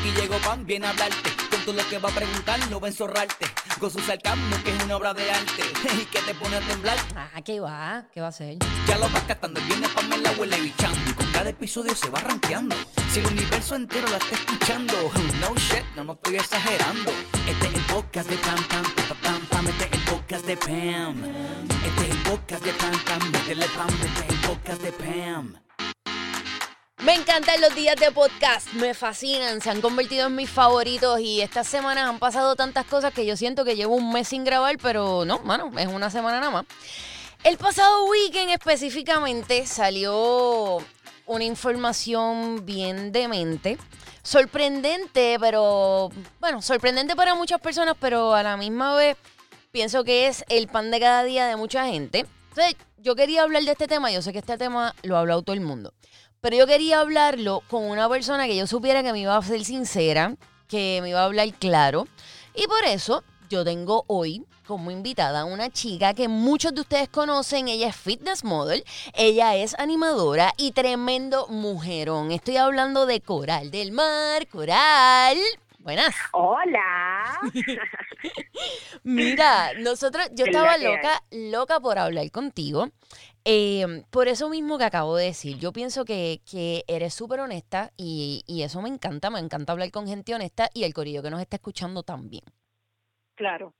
Aquí llegó Pan, viene a hablarte. Con todo lo que va a preguntar, no va a enzorrarte. Con su sarcasmo, que es una obra de arte. Y que te pone a temblar. Ah, ¿qué va? ¿Qué va a hacer? Ya lo vas captando, viene Pamela huele bichando. Y con cada episodio se va rankeando. Si el universo entero la está escuchando. No shit, no, no estoy exagerando. Este es el podcast de Pam Pam, pam, pam, pam. Este es el podcast de Pam. Este es el podcast de Pam Pam. Métele Pam, este es el podcast de Pam. Me encantan los días de podcast, me fascinan, se han convertido en mis favoritos y estas semanas han pasado tantas cosas que yo siento que llevo un mes sin grabar, pero no, mano, es una semana nada más. El pasado weekend específicamente salió una información bien demente, sorprendente, pero bueno, sorprendente para muchas personas, pero a la misma vez pienso que es el pan de cada día de mucha gente. Entonces, yo quería hablar de este tema, yo sé que este tema lo ha hablado todo el mundo. Pero yo quería hablarlo con una persona que yo supiera que me iba a ser sincera, que me iba a hablar claro. Y por eso yo tengo hoy como invitada a una chica que muchos de ustedes conocen. Ella es fitness model, ella es animadora y tremendo mujerón. Estoy hablando de Coral del Mar. Coral. Buenas. Hola. Mira, nosotros, yo estaba loca, loca por hablar contigo. Eh, por eso mismo que acabo de decir, yo pienso que, que eres súper honesta y, y eso me encanta, me encanta hablar con gente honesta y el corillo que nos está escuchando también. Claro,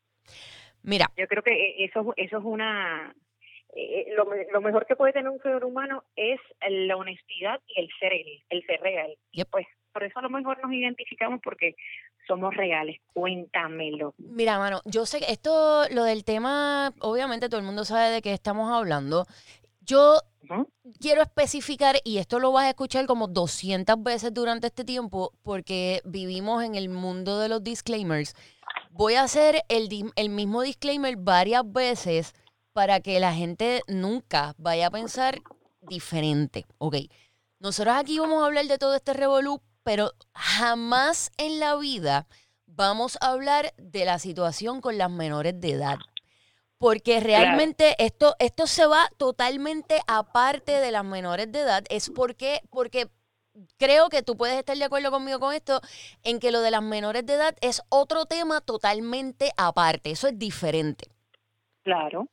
Mira, yo creo que eh, eso, eso es una... eh, lo, lo mejor que puede tener un ser humano es la honestidad y el ser él, el ser real. Y Yep. pues por eso a lo mejor nos identificamos porque somos reales. Cuéntamelo. mira, mano, yo sé que esto, lo del tema, obviamente todo el mundo sabe de qué estamos hablando. Yo quiero especificar, y esto lo vas a escuchar como 200 veces durante este tiempo, porque vivimos en el mundo de los disclaimers. Voy a hacer el, el mismo disclaimer varias veces para que la gente nunca vaya a pensar diferente. Ok, nosotros aquí vamos a hablar de todo este revolú, pero jamás en la vida vamos a hablar de la situación con las menores de edad. Porque realmente esto, esto se va totalmente aparte de las menores de edad. Es porque, porque creo que tú puedes estar de acuerdo conmigo con esto, en que lo de las menores de edad es otro tema totalmente aparte. Eso es diferente. Claro.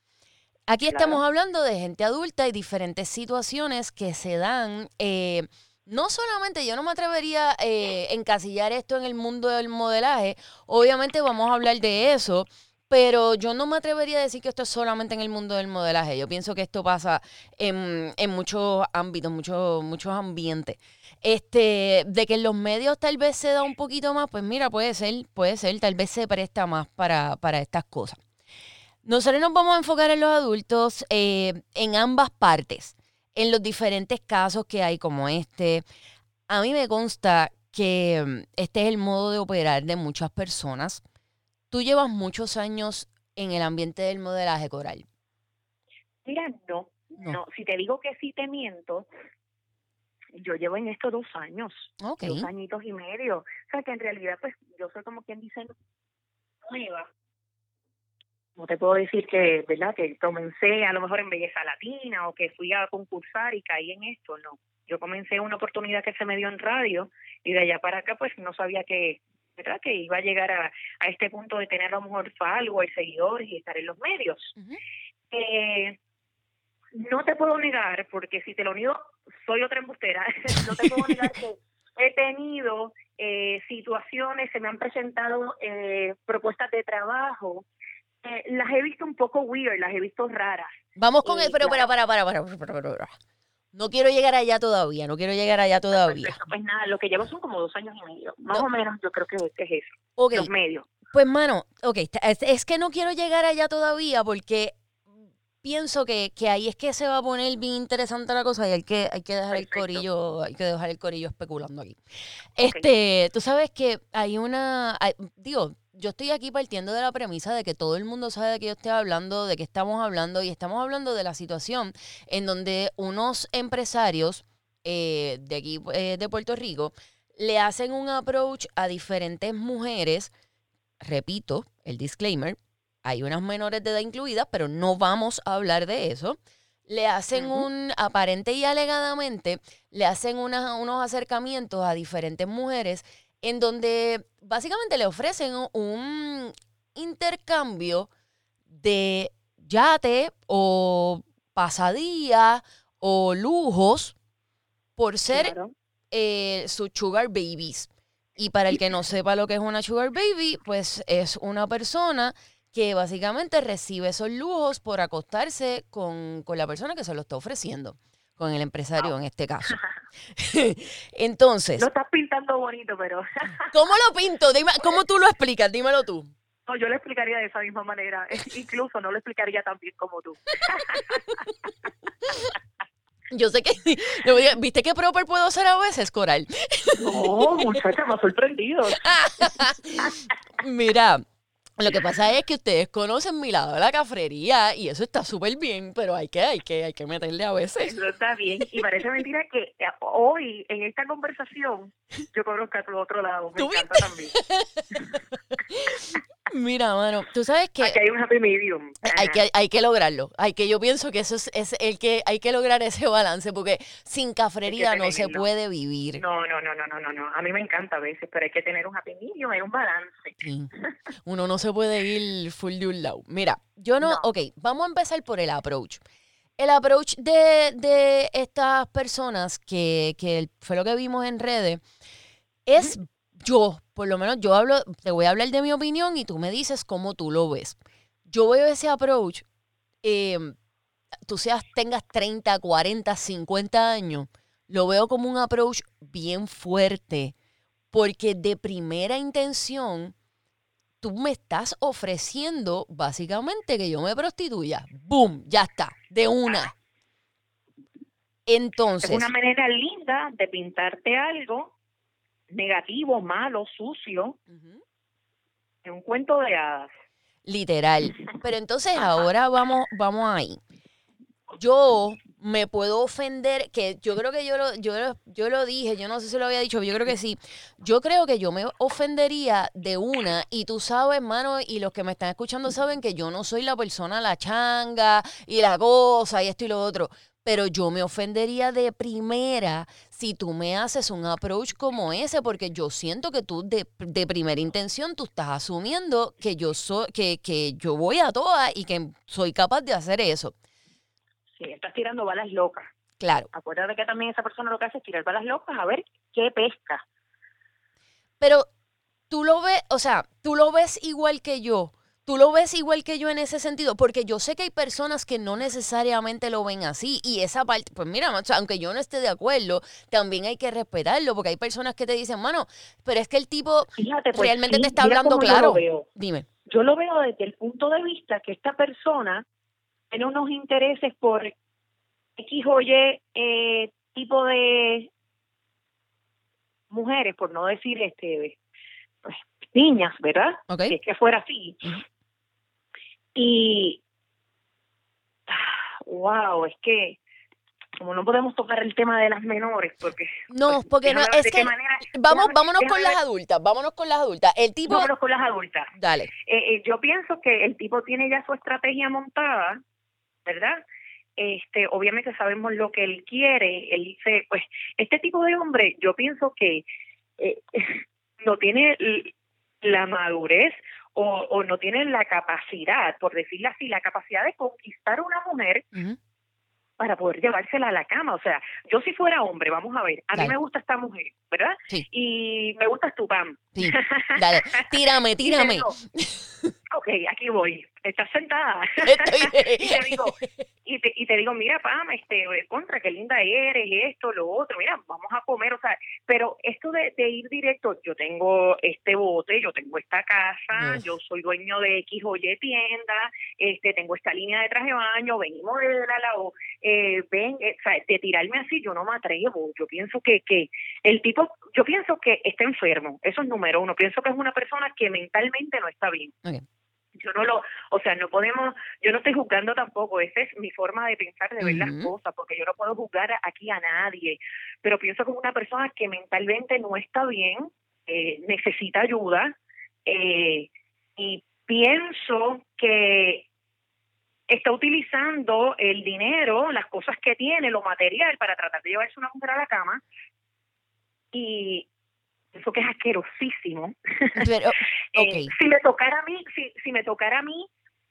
Aquí Claro. estamos hablando de gente adulta y diferentes situaciones que se dan. eh, no solamente, yo no me atrevería a encasillar esto en el mundo del modelaje. Obviamente vamos a hablar de eso. Pero yo no me atrevería a decir que esto es solamente en el mundo del modelaje. Yo pienso que esto pasa en, en muchos ámbitos, muchos, muchos ambientes. Este, de que en los medios tal vez se da un poquito más, pues mira, puede ser, puede ser, tal vez se presta más para, para estas cosas. Nosotros nos vamos a enfocar en los adultos eh, en ambas partes, en los diferentes casos que hay como este. A mí me consta que mm, este es el modo de operar de muchas personas. Tú llevas muchos años en el ambiente del modelaje coral. Mira, no, No. no. Si te digo que sí te miento, yo llevo en esto dos años. Dos añitos y medio. O sea, que en realidad, pues, yo soy como quien dice nueva. No te puedo decir que, ¿verdad? Que comencé a lo mejor en belleza latina o que fui a concursar y caí en esto, no. Yo comencé una oportunidad que se me dio en radio y de allá para acá, pues, no sabía que, ¿verdad? Que iba a llegar a, a este punto de tener a lo mejor followers, seguidores y estar en los medios. Eh, no te puedo negar, porque si te lo niego, soy otra embustera. no te puedo negar que he tenido eh, situaciones, se me han presentado eh, propuestas de trabajo. Eh, las he visto un poco weird, las he visto raras. Vamos con Eh, el, pero para, para, para, para, para, para, para. No quiero llegar allá todavía, no quiero llegar allá todavía. Pues nada, lo que llevo son como dos años y medio. Más o menos, yo creo que, es eso. Ok, Los medios. Pues, mano, ok, es, es que no quiero llegar allá todavía porque pienso que, que ahí es que se va a poner bien interesante la cosa y hay que, hay que dejar el corillo, hay que dejar el corillo especulando aquí. Este, tú sabes que hay una, hay- digo, yo estoy aquí partiendo de la premisa de que todo el mundo sabe de qué yo estoy hablando, de qué estamos hablando, y estamos hablando de la situación en donde unos empresarios eh, de aquí eh, de Puerto Rico le hacen un approach a diferentes mujeres repito, el disclaimer, hay unas menores de edad incluidas, pero no vamos a hablar de eso. Le hacen un, aparente y alegadamente, le hacen unos acercamientos a diferentes mujeres en donde básicamente le ofrecen un intercambio de yate o pasadía o lujos por ser Claro. eh, sus sugar babies. Y para el que no sepa lo que es una sugar baby, pues es una persona que básicamente recibe esos lujos por acostarse con, con la persona que se lo está ofreciendo, con el empresario en este caso. Entonces, Lo estás pintando bonito, pero ¿cómo lo pinto? Dime, ¿Cómo tú lo explicas? Dímelo tú. no, yo lo explicaría de esa misma manera. Incluso no lo explicaría tan bien como tú. Yo sé que, ¿viste qué proper puedo ser a veces, Coral? No, muchacha, me ha sorprendido. Mira, lo que pasa es que ustedes conocen mi lado de la cafrería y eso está súper bien, pero hay que, hay que, hay que meterle a veces. Eso está bien. Y parece mentira que eh, hoy, en esta conversación, yo conozco a tu otro lado. Me ¿Tú encanta también. Mira, mano, tú sabes que Aquí hay un happy medium. hay que, hay que lograrlo. Hay que, yo pienso que eso es, es el que hay que lograr ese balance, porque sin cafrería no se puede vivir. No, no, no, no, no, no, no. A mí me encanta a veces, pero hay que tener un happy medium, hay un balance. Sí. Uno no se puede ir full de un lado. Mira, yo no, No. ok, vamos a empezar por el approach. El approach de, de estas personas que, que fue lo que vimos en redes es yo, por lo menos yo hablo, te voy a hablar de mi opinión y tú me dices cómo tú lo ves. Yo veo ese approach, eh, tú seas, tengas 30, 40, 50 años, lo veo como un approach bien fuerte, porque de primera intención tú me estás ofreciendo básicamente que yo me prostituya. ¡Boom! Ya está, de una. Entonces, Es una manera linda de pintarte algo negativo, malo, sucio, en un cuento de hadas. literal. Pero entonces ahora vamos, vamos ahí. Yo me puedo ofender, que yo creo que yo lo, yo, lo, yo lo dije, yo no sé si lo había dicho, pero yo creo que sí. Yo creo que yo me ofendería de una, y tú sabes, hermano, y los que me están escuchando saben que yo no soy la persona, la changa, y la cosa, y esto y lo otro. Pero yo me ofendería de primera si tú me haces un approach como ese, porque yo siento que tú de, de primera intención tú estás asumiendo que yo soy, que, que yo voy a todas y que soy capaz de hacer eso. Sí, estás tirando balas locas. Claro. Acuérdate que también esa persona lo que hace es tirar balas locas a ver qué pesca. Pero tú lo ves, o sea, tú lo ves igual que yo. Tú lo ves igual que yo en ese sentido, porque yo sé que hay personas que no necesariamente lo ven así y esa parte, pues mira, macho, aunque yo no esté de acuerdo, también hay que respetarlo, porque hay personas que te dicen, mano, pero es que el tipo Fíjate, pues, realmente sí, te está hablando yo claro. veo. Dime. Yo lo veo desde el punto de vista que esta persona tiene unos intereses por X o Y eh, tipo de mujeres, por no decir este pues, niñas, ¿verdad? Si es que fuera así. Y wow, es que como no podemos tocar el tema de las menores, porque No, pues, porque no, es que manera- vamos, déjame- vámonos con las adultas, vámonos con las adultas. El tipo, vámonos con las adultas. dale. Eh, eh, yo pienso que el tipo tiene ya su estrategia montada, ¿verdad? Este, obviamente sabemos lo que él quiere. Él dice, pues, este tipo de hombre, yo pienso que eh, no tiene la madurez o, o no tiene la capacidad, por decirlo así, la capacidad de conquistar a una mujer para poder llevársela a la cama. O sea, yo si fuera hombre, vamos a ver, a Dale. mí me gusta esta mujer, ¿verdad? Sí. Y me gusta tu pam. Sí, dale, tírame, tírame. ok, aquí voy. Estás sentada. Y te digo, y te, y te digo, mira, Pam, este, contra, qué linda eres, esto, lo otro, mira, vamos a comer, o sea, pero esto de, de ir directo, yo tengo este bote, yo tengo esta casa, yo soy dueño de X o Y tienda, este, tengo esta línea de traje de baño, venimos de la o eh, ven, eh, o sea, de tirarme así, yo no me atrevo, yo pienso que, que el tipo, yo pienso que está enfermo, eso es número uno, pienso que es una persona que mentalmente no está bien. Yo no lo, o sea, no podemos, yo no estoy juzgando tampoco, esa es mi forma de pensar, de ver las cosas, porque yo no puedo juzgar aquí a nadie, pero pienso es una persona que mentalmente no está bien, eh, necesita ayuda, eh, y pienso que está utilizando el dinero, las cosas que tiene, lo material para tratar de llevarse una mujer a la cama y eso que es asquerosísimo. Pero, Eh, si me tocara a mí, si, si me tocara a mí,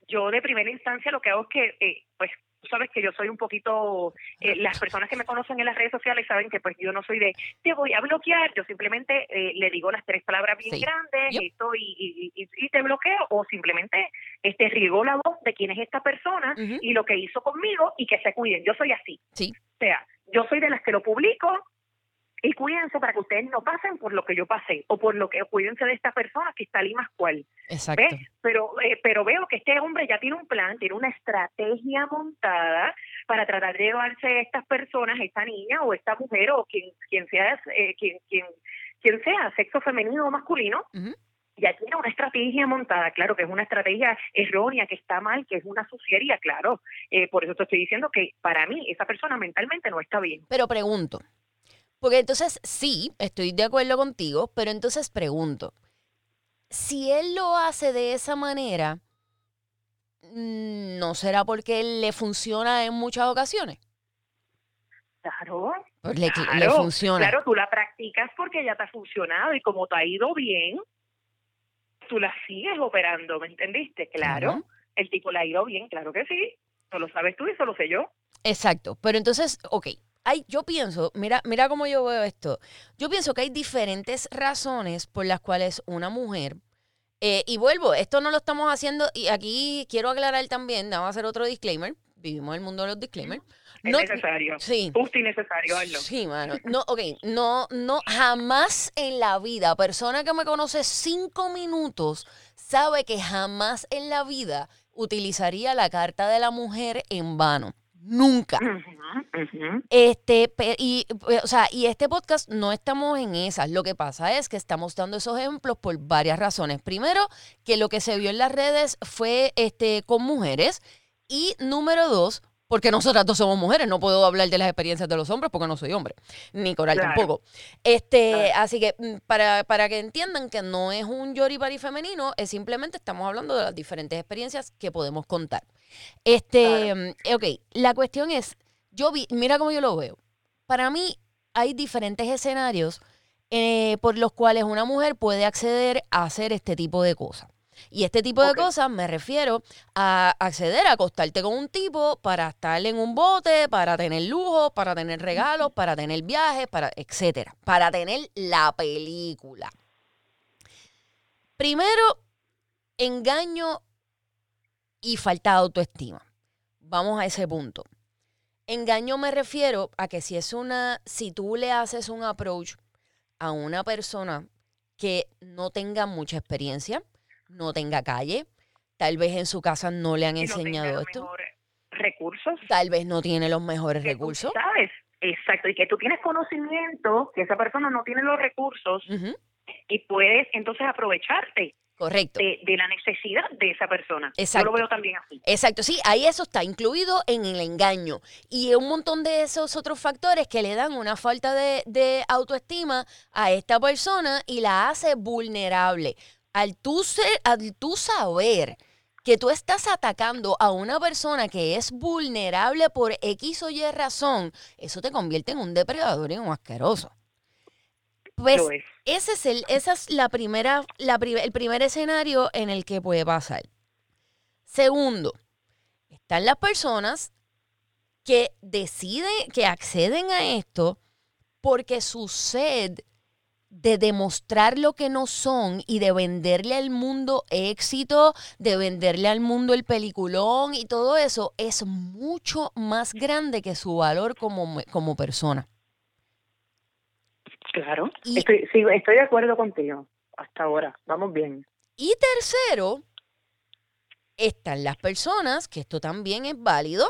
yo de primera instancia lo que hago es que, eh, pues, tú sabes que yo soy un poquito, eh, las personas que me conocen en las redes sociales saben que pues yo no soy de, te voy a bloquear, yo simplemente eh, le digo las tres palabras bien Sí. grandes, Yep. esto y, y, y, y te bloqueo, o simplemente este riego la voz de quién es esta persona y lo que hizo conmigo y que se cuiden. Yo soy así. Sí. O sea, yo soy de las que lo publico y cuídense para que ustedes no pasen por lo que yo pasé o por lo que cuídense de esta persona que está ahí más cual. Exacto. ¿Ves? Pero, eh, pero veo que este hombre ya tiene un plan, tiene una estrategia montada para tratar de llevarse a estas personas, esta niña o esta mujer o quien, quien sea, eh, quien, quien, quien sea, sexo femenino o masculino, Ujú. ya tiene una estrategia montada, claro que es una estrategia errónea, que está mal, que es una suciería, claro. Eh, por eso te estoy diciendo que para mí esa persona mentalmente no está bien. Pero pregunto, porque entonces sí, estoy de acuerdo contigo, pero entonces pregunto, si él lo hace de esa manera, mm, ¿no será porque le funciona en muchas ocasiones? Claro, Pues le, le claro, funciona. claro, tú la practicas porque ya te ha funcionado y como te ha ido bien, tú la sigues operando, ¿me entendiste? Claro, el tipo le ha ido bien, claro que sí. Eso lo sabes tú y eso lo sé yo. Exacto, pero entonces, ok, hay, yo pienso, mira, mira cómo yo veo esto. Yo pienso que hay diferentes razones por las cuales una mujer, eh, y vuelvo, esto no lo estamos haciendo, y aquí quiero aclarar también, vamos a hacer otro disclaimer, vivimos en el mundo de los disclaimers. Es No- necesario. Sí. Justo y necesario, hazlo. Sí, mano. No, ok, no, no, jamás en la vida, persona que me conoce cinco minutos, sabe que jamás en la vida utilizaría la carta de la mujer en vano. Nunca. Este, y, o sea, y este podcast no estamos en esas. Lo que pasa es que estamos dando esos ejemplos por varias razones. Primero, que lo que se vio en las redes fue este, con mujeres. Y número dos, porque nosotras dos somos mujeres, no puedo hablar de las experiencias de los hombres porque no soy hombre, ni Coral Claro. tampoco. Este, Claro. así que mm, para, para que entiendan que no es un yoripari femenino, es simplemente estamos hablando de las diferentes experiencias que podemos contar. Este, mm, ok, la cuestión es, yo vi, mira cómo yo lo veo. Para mí hay diferentes escenarios eh, por los cuales una mujer puede acceder a hacer este tipo de cosas. Y este tipo de cosas me refiero a acceder a acostarte con un tipo para estar en un bote, para tener lujo, para tener regalos, para tener viajes, para etcétera, para tener la película. Primero, engaño y falta de autoestima. Vamos a ese punto. Engaño me refiero a que si es una, si tú le haces un approach a una persona que no tenga mucha experiencia, no tenga calle, tal vez en su casa no le han no enseñado esto, recursos. tal vez no tiene los mejores recursos. sabes, exacto, y que tú tienes conocimiento, que esa persona no tiene los recursos y puedes entonces aprovecharte correcto. de, de la necesidad de esa persona. Exacto. Yo lo veo también así. Exacto, sí, ahí eso está incluido en el engaño. Y un montón de esos otros factores que le dan una falta de, de autoestima a esta persona y la hace vulnerable. Al tú, ser- al tú saber que tú estás atacando a una persona que es vulnerable por X o Y razón, eso te convierte en un depredador y en un asqueroso. Pues es. ese es el, esa es la primera, la el primer escenario en el que puede pasar. Segundo, están las personas que deciden, que acceden a esto porque su sed de demostrar lo que no son y de venderle al mundo éxito, de venderle al mundo el peliculón y todo eso es mucho más grande que su valor como, como persona. Claro. Y- Estoy, sí, estoy de acuerdo contigo. Hasta ahora. Vamos bien. Y tercero, están las personas, que esto también es válido,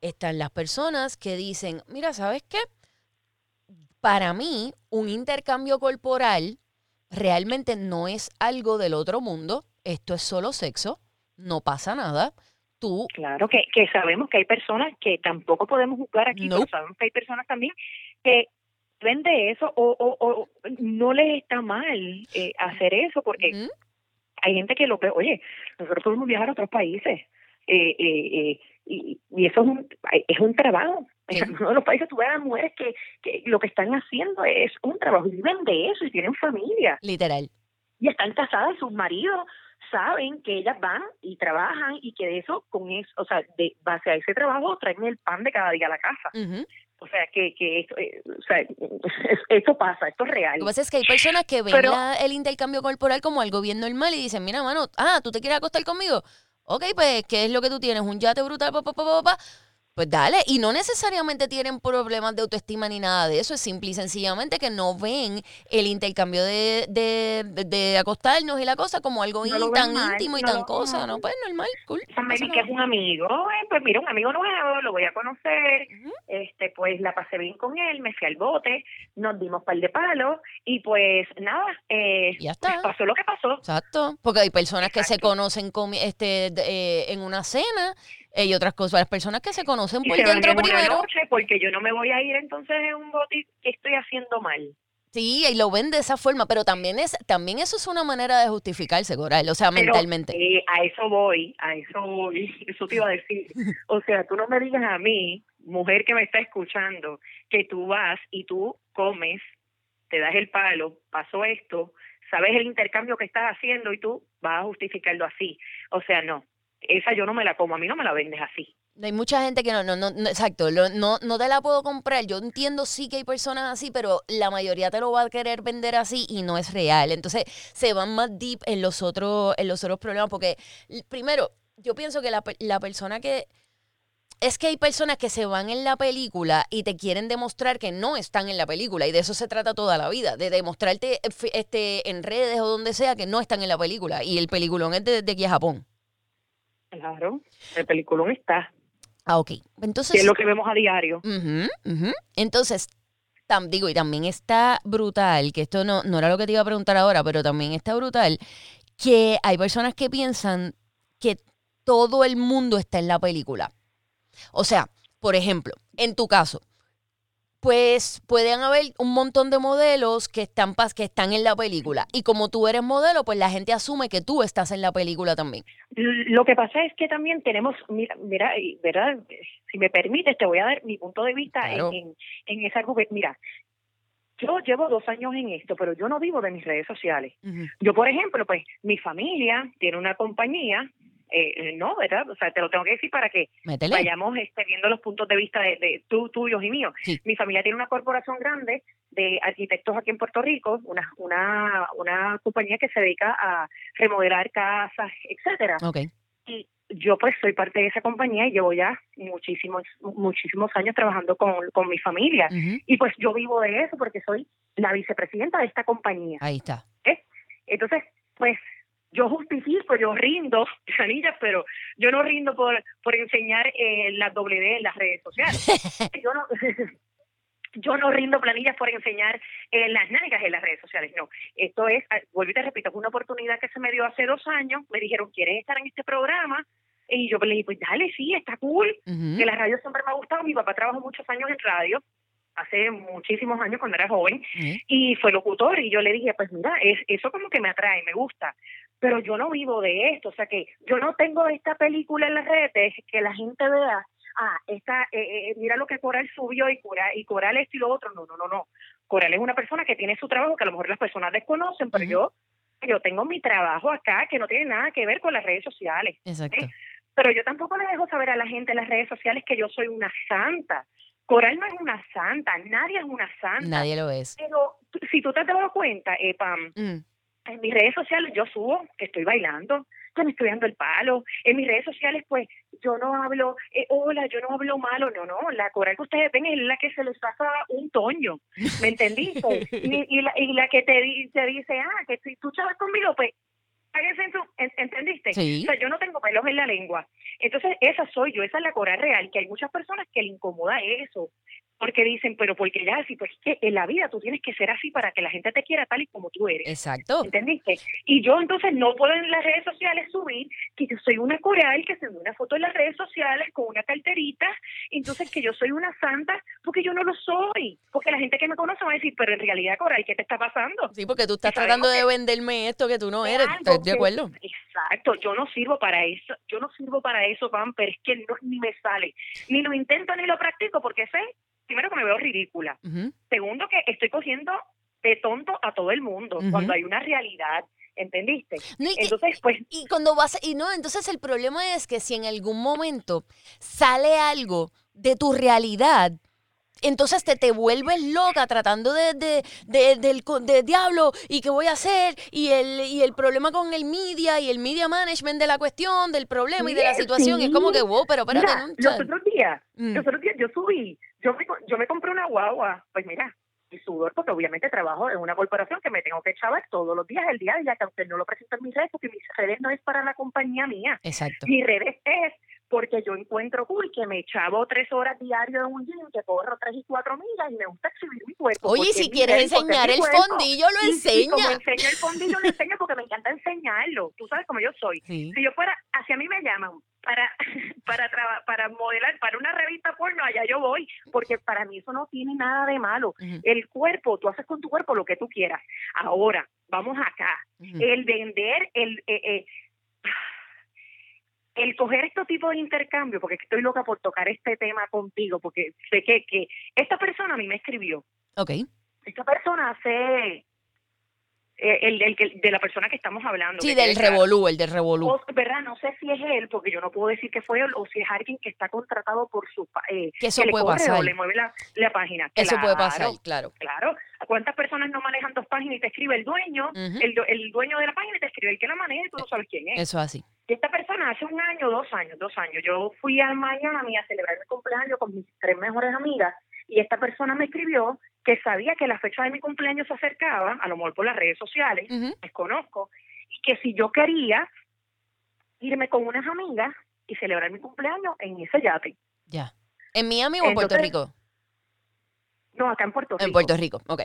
están las personas que dicen, mira, ¿sabes qué? Para mí, un intercambio corporal realmente no es algo del otro mundo, esto es solo sexo, no pasa nada. Tú, Claro que, que sabemos que hay personas que tampoco podemos juzgar aquí, pero sabemos que hay personas también que ven de eso o, o, o no les está mal eh, hacer eso porque hay gente que lo ve, oye, nosotros podemos viajar a otros países eh, eh, eh, y, y eso es un, es un trabajo, En uno de los países tú ves a mujeres que, que lo que están haciendo es un trabajo y viven de eso y tienen familia. Literal. Y están casadas, sus maridos saben que ellas van y trabajan y que de eso, con eso, o sea, de base a ese trabajo traen el pan de cada día a la casa. O sea, que, que esto, eh, o sea, esto pasa, esto es real. Lo que pasa es que hay personas que ven Pero- la- el intercambio corporal como algo bien normal y dicen, mira, mano, ah, ¿tú te quieres acostar conmigo? Ok, pues, ¿qué es lo que tú tienes? ¿Un yate brutal? Pa, pa, pa, pa, pa? Pues dale. Y no necesariamente tienen problemas de autoestima ni nada de eso. Es simple y sencillamente que no ven el intercambio de, de, acostarnos y la cosa como algo No in- tan mal, íntimo y no tan cosa. no. No, pues normal, cool. Mary, que es un amigo, eh, pues mira, un amigo nuevo, lo voy a conocer, este pues la pasé bien con él, me fui al bote, nos dimos par de palos y pues nada, eh, Ya pues, está. pasó lo que pasó. Exacto, porque hay personas que se conocen comi- este, eh, en una cena y otras cosas. Las personas que se conocen Y por se dentro primero. noche porque yo no me voy a ir entonces en un bote que estoy haciendo mal. Sí, y lo ven de esa forma, pero también es también eso es una manera de justificarse, Coral, o sea, Pero, mentalmente. eh, a eso voy, a eso voy, eso te iba a decir. O sea, tú no me digas a mí, mujer que me está escuchando, que tú vas y tú comes, te das el palo, pasó esto, sabes el intercambio que estás haciendo y tú vas a justificarlo así. O sea, no, esa yo no me la como, a mí no me la vendes así. Hay mucha gente que no, no, no, no, exacto, lo- no, no te la puedo comprar. Yo entiendo sí que hay personas así, pero la mayoría te lo va a querer vender así y no es real. Entonces se van más deep en los otros, en los otros problemas, porque primero, yo pienso que la, la persona que es que hay personas que se van en la película y te quieren demostrar que no están en la película y de eso se trata toda la vida, de demostrarte eh, este en redes o donde sea que no están en la película y el peliculón es de, de aquí a Japón. Claro, el peliculón está, Ah, ok. que Entonces es lo que vemos a diario. Entonces, tam- digo, y también está brutal, que esto no, no era lo que te iba a preguntar ahora, pero también está brutal, que hay personas que piensan que todo el mundo está en la película. O sea, por ejemplo, en tu caso, pues pueden haber un montón de modelos que están, que están en la película. Y como tú eres modelo, pues la gente asume que tú estás en la película también. Lo que pasa es que también tenemos, mira, mira, ¿verdad? Si me permites, te voy a dar mi punto de vista Claro. en, en, en esa argu- Mira, yo llevo dos años en esto, pero yo no vivo de mis redes sociales. Yo, por ejemplo, pues mi familia tiene una compañía, eh, no, ¿verdad? O sea, te lo tengo que decir para que Métele. vayamos este, viendo los puntos de vista de, de tú, tuyos y míos. Sí. Mi familia tiene una corporación grande de arquitectos aquí en Puerto Rico, una, una, una compañía que se dedica a remodelar casas, etcétera. Ok. Y yo pues soy parte de esa compañía y llevo ya muchísimos, muchísimos años trabajando con, con mi familia. Y pues yo vivo de eso porque soy la vicepresidenta de esta compañía. Ahí está. Entonces, pues yo justifico, yo rindo, Janilla, pero yo no rindo por, por enseñar eh, la doble D en las redes sociales. yo no yo no rindo planillas por enseñar eh, las nalgas en las redes sociales, no. Esto es, ah, vuelvo y te repito, fue una oportunidad que se me dio hace dos años, me dijeron, ¿quieres estar en este programa? Y yo le dije, pues dale, sí, está cool, que la radio siempre me ha gustado, mi papá trabajó muchos años en radio, hace muchísimos años cuando era joven, y fue locutor y yo le dije pues mira es eso como que me atrae me gusta pero yo no vivo de esto o sea que yo no tengo esta película en las redes que la gente vea ah esta eh, eh, mira lo que Coral subió y Coral y Coral esto y lo otro no no no no Coral es una persona que tiene su trabajo que a lo mejor las personas desconocen pero yo yo tengo mi trabajo acá que no tiene nada que ver con las redes sociales Exacto. pero yo tampoco le dejo saber a la gente en las redes sociales que yo soy una santa Coral no es una santa nadie es una santa Nadie lo es. pero si tú te has dado cuenta, eh, Pam, Mm. En mis redes sociales yo subo que estoy bailando, que me estoy dando el palo. En mis redes sociales, pues, yo no hablo, eh, hola, yo no hablo malo, no, no. La coral que ustedes ven es la que se les pasa un toño, ¿me entendiste? y, y, la, y la que te, te dice, ah, que si tú chavas conmigo, pues, hágase en en- ¿entendiste? Sí. O sea, yo no tengo pelos en la lengua. Entonces, esa soy yo, esa es la coral real, que hay muchas personas que le incomoda eso. Porque dicen, pero porque ya así, pues que en la vida tú tienes que ser así para que la gente te quiera tal y como tú eres. Exacto. ¿Entendiste? Y yo entonces no puedo en las redes sociales subir que yo soy una coral que se ve una foto en las redes sociales con una carterita, entonces que yo soy una santa, porque yo no lo soy. Porque la gente que me conoce va a decir, pero en realidad, coral, ¿qué te está pasando? Sí, porque tú estás tratando de venderme esto que tú no eres. ¿Estás de acuerdo? Exacto, yo no sirvo para eso, yo no sirvo para eso, Pam, pero es que no, ni me sale, ni lo intento ni lo practico porque sé primero que me veo ridícula. Segundo que estoy cogiendo de tonto a todo el mundo cuando hay una realidad. ¿Entendiste? y, entonces, pues. Y cuando vas. Y no, entonces el problema es que si en algún momento sale algo de tu realidad, entonces te, te vuelves loca tratando de, de, de, del de diablo y qué voy a hacer y el, y el problema con el media y el media management de la cuestión, del problema y de la situación. Es como que, wow, pero espérate. los otros días, mm. los otros días yo subí yo me, yo me compré una guagua, pues mira, y sudor, porque obviamente trabajo en una corporación que me tengo que echar todos los días, el día de día, que aunque no lo presento en mis redes, porque mis redes no es para la compañía mía. Exacto. Mi redes es porque yo encuentro cool que me echaba tres horas diario en un gym, que corro tres y cuatro millas y me gusta exhibir mi cuerpo. Oye, si quieres enseñar el fondillo, lo enseña. como enseño el fondillo, lo enseño porque me encanta enseñarlo. Tú sabes cómo yo soy. Si yo fuera, hacia mí me llaman para para para modelar para una revista porno, allá yo voy, porque para mí eso no tiene nada de malo. El cuerpo, tú haces con tu cuerpo lo que tú quieras. Ahora, vamos acá. El vender, el... Eh, eh, el coger este tipo de intercambio, porque estoy loca por tocar este tema contigo, porque sé que, que esta persona a mí me escribió. Ok. Esta persona hace eh, el, el, de la persona que estamos hablando. Sí, del revolú, el del revolú. ¿Verdad? No sé si es él, porque yo no puedo decir que fue él, o si es alguien que está contratado por su... Eh, que eso puede pasar. le mueve la, la página. Eso puede pasar, claro. Claro. ¿Cuántas personas no manejan dos páginas y te escribe el dueño, el, el, dueño de la página y te escribe el que la maneja y tú no sabes quién es? Eso así. Y esta persona hace un año, dos años, dos años, yo fui a Miami a celebrar mi cumpleaños con mis tres mejores amigas y esta persona me escribió que sabía que la fecha de mi cumpleaños se acercaba, a lo mejor por las redes sociales, desconozco, y que si yo quería irme con unas amigas y celebrar mi cumpleaños en ese yate. Ya. ¿En Miami o en Puerto Rico? No, acá en Puerto Rico. En Puerto Rico, ok.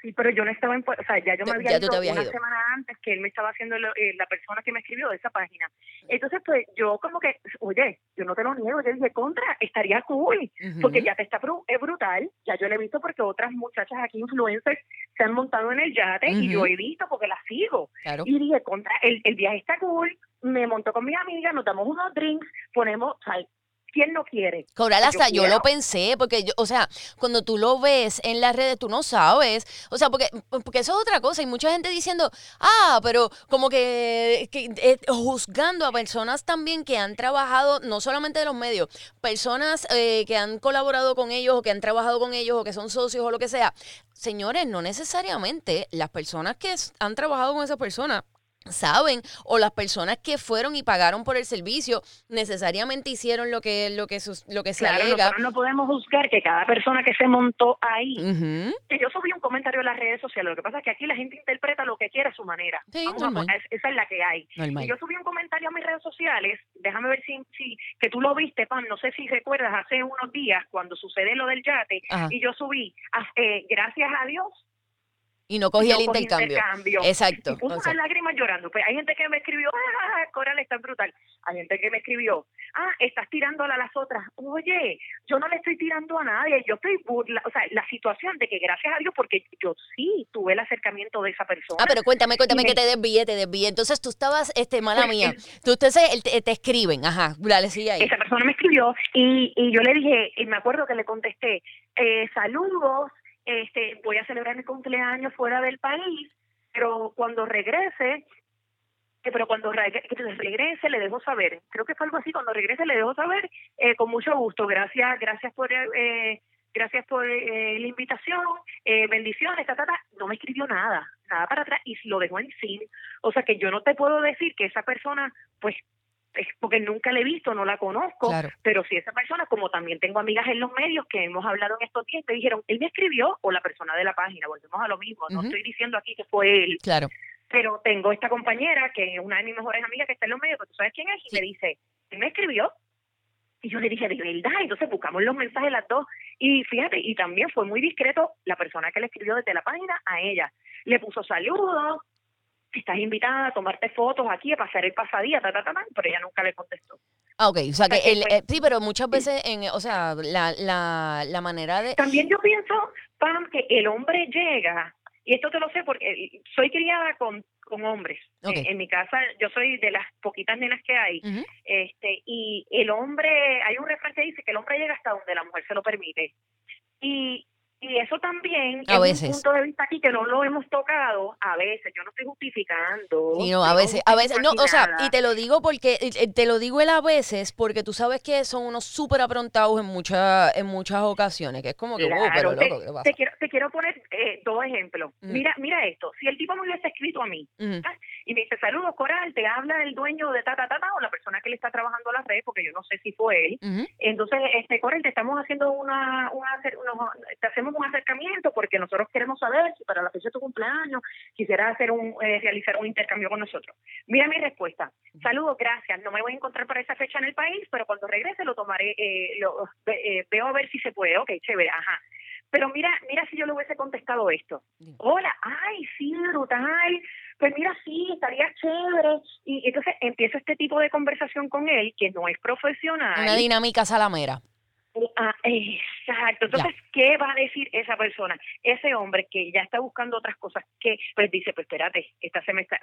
Sí, pero yo no estaba en, o sea, ya yo me había ido una semana antes que él me estaba haciendo eh, la persona que me escribió de esa página. Entonces, pues yo como que, oye, yo no te lo niego, yo dije, contra, estaría cool, porque ya te está es brutal, ya yo lo he visto porque otras muchachas aquí, influencers, se han montado en el yate y yo he visto porque las sigo. Y dije, contra, el, el viaje está cool, me monto con mi amiga, nos damos unos drinks, ponemos, o ¿Quién no quiere? Coral, hasta yo, lo pensé, porque yo, o sea, cuando tú lo ves en las redes, tú no sabes. O sea, porque, porque eso es otra cosa. Hay mucha gente diciendo, ah, pero como que, eh, juzgando a personas también que han trabajado, no solamente de los medios, personas eh, que han colaborado con ellos o que han trabajado con ellos o que son socios o lo que sea. Señores, no necesariamente las personas que han trabajado con esa persona saben o las personas que fueron y pagaron por el servicio necesariamente hicieron lo que lo que lo que se claro, alega. no podemos juzgar que cada persona que se montó ahí que yo subí un comentario en las redes sociales lo que pasa es que aquí la gente interpreta lo que quiere a su manera. Esa es la que hay. Y yo subí un comentario a mis redes sociales déjame ver si, si que tú lo viste Pam no sé si recuerdas hace unos días cuando sucede lo del yate y yo subí eh, gracias a Dios y no cogí el intercambio. Exacto. Y puso llorando. Pues hay gente que me escribió, ah, Coral está brutal. Hay gente que me escribió, ah, estás tirándola a las otras. Oye, yo no le estoy tirando a nadie. Yo estoy burla. O sea, la situación de que gracias a Dios, porque yo sí tuve el acercamiento de esa persona. Ah, pero cuéntame, cuéntame que te desvíe, te desvíe. Entonces tú estabas, este, mala pues, mía. tú te, te, te, escriben, ajá, dale, sigue ahí. Esa persona me escribió y, y yo le dije, y me acuerdo que le contesté, eh, saludos, este, voy a celebrar mi cumpleaños fuera del país, pero cuando regrese, eh, pero cuando regrese le dejo saber. Creo que fue algo así, cuando regrese le dejo saber, eh, con mucho gusto. Gracias, gracias por eh, gracias por la invitación, bendiciones, ta, ta, no me escribió nada, nada para atrás y lo dejó en sí. O sea que yo no te puedo decir que esa persona pues porque nunca la he visto, no la conozco, pero si esa persona, como también tengo amigas en los medios que hemos hablado en estos días, me dijeron, él me escribió o la persona de la página, volvemos a lo mismo, no estoy diciendo aquí que fue él. Claro. Pero tengo esta compañera que es una de mis mejores amigas que está en los medios, que tú sabes quién es, y me dice, él me escribió Y yo le dije, de verdad, entonces buscamos los mensajes las dos. Y fíjate, y también fue muy discreto la persona que le escribió desde la página a ella. Le puso saludos, estás invitada a tomarte fotos aquí, a pasar el pasadía, ta, ta, ta, ta, pero ella nunca le contestó. Ah, ok, o sea que, el, eh, sí, pero muchas veces, en, o sea, la, la, la manera de... También yo pienso, Pam, que el hombre llega, y esto te lo sé porque eh, soy criada con, con hombres. Ok. En, en mi casa yo soy de las poquitas nenas que hay. Este Y el hombre, hay un refrán que dice que el hombre llega hasta donde la mujer se lo permite. Y, y eso también A es veces. un punto de vista aquí que no lo hemos tocado a veces. Yo no estoy justificando. Sí, no, a veces, a veces, no, o sea, y te lo digo porque, te lo digo él a veces porque tú sabes que son unos súper aprontados en muchas, en muchas ocasiones, que es como que, wow, pero Claro, te, loco, ¿qué pasa? te quiero, te quiero poner eh, dos ejemplos. Ujú. Mira, mira esto. Si el tipo me hubiese escrito a mí. ¿ah? y me dice, saludos, Coral, te habla el dueño de ta, ta, ta, ta, o la persona que le está trabajando las redes, porque yo no sé si fue él. Entonces, este Coral, te estamos haciendo una, una acer- unos- te hacemos un acercamiento porque nosotros queremos saber si para la fecha de tu cumpleaños quisieras hacer un, eh, realizar un intercambio con nosotros. Mira mi respuesta. Saludos, gracias. No me voy a encontrar para esa fecha en el país, pero cuando regrese lo tomaré, eh, lo, eh, veo a ver si se puede. Ok, chévere, ajá. Pero mira, mira si yo le hubiese contestado esto. Hola, ay, sí, brutal. Pues mira, sí, estaría chévere. Y entonces empiezo este tipo de conversación con él, que no es profesional. Una dinámica salamera. Ah, exacto. Entonces, ¿qué va a decir esa persona? Ese hombre que ya está buscando otras cosas, que pues dice, pues espérate, esta se me está,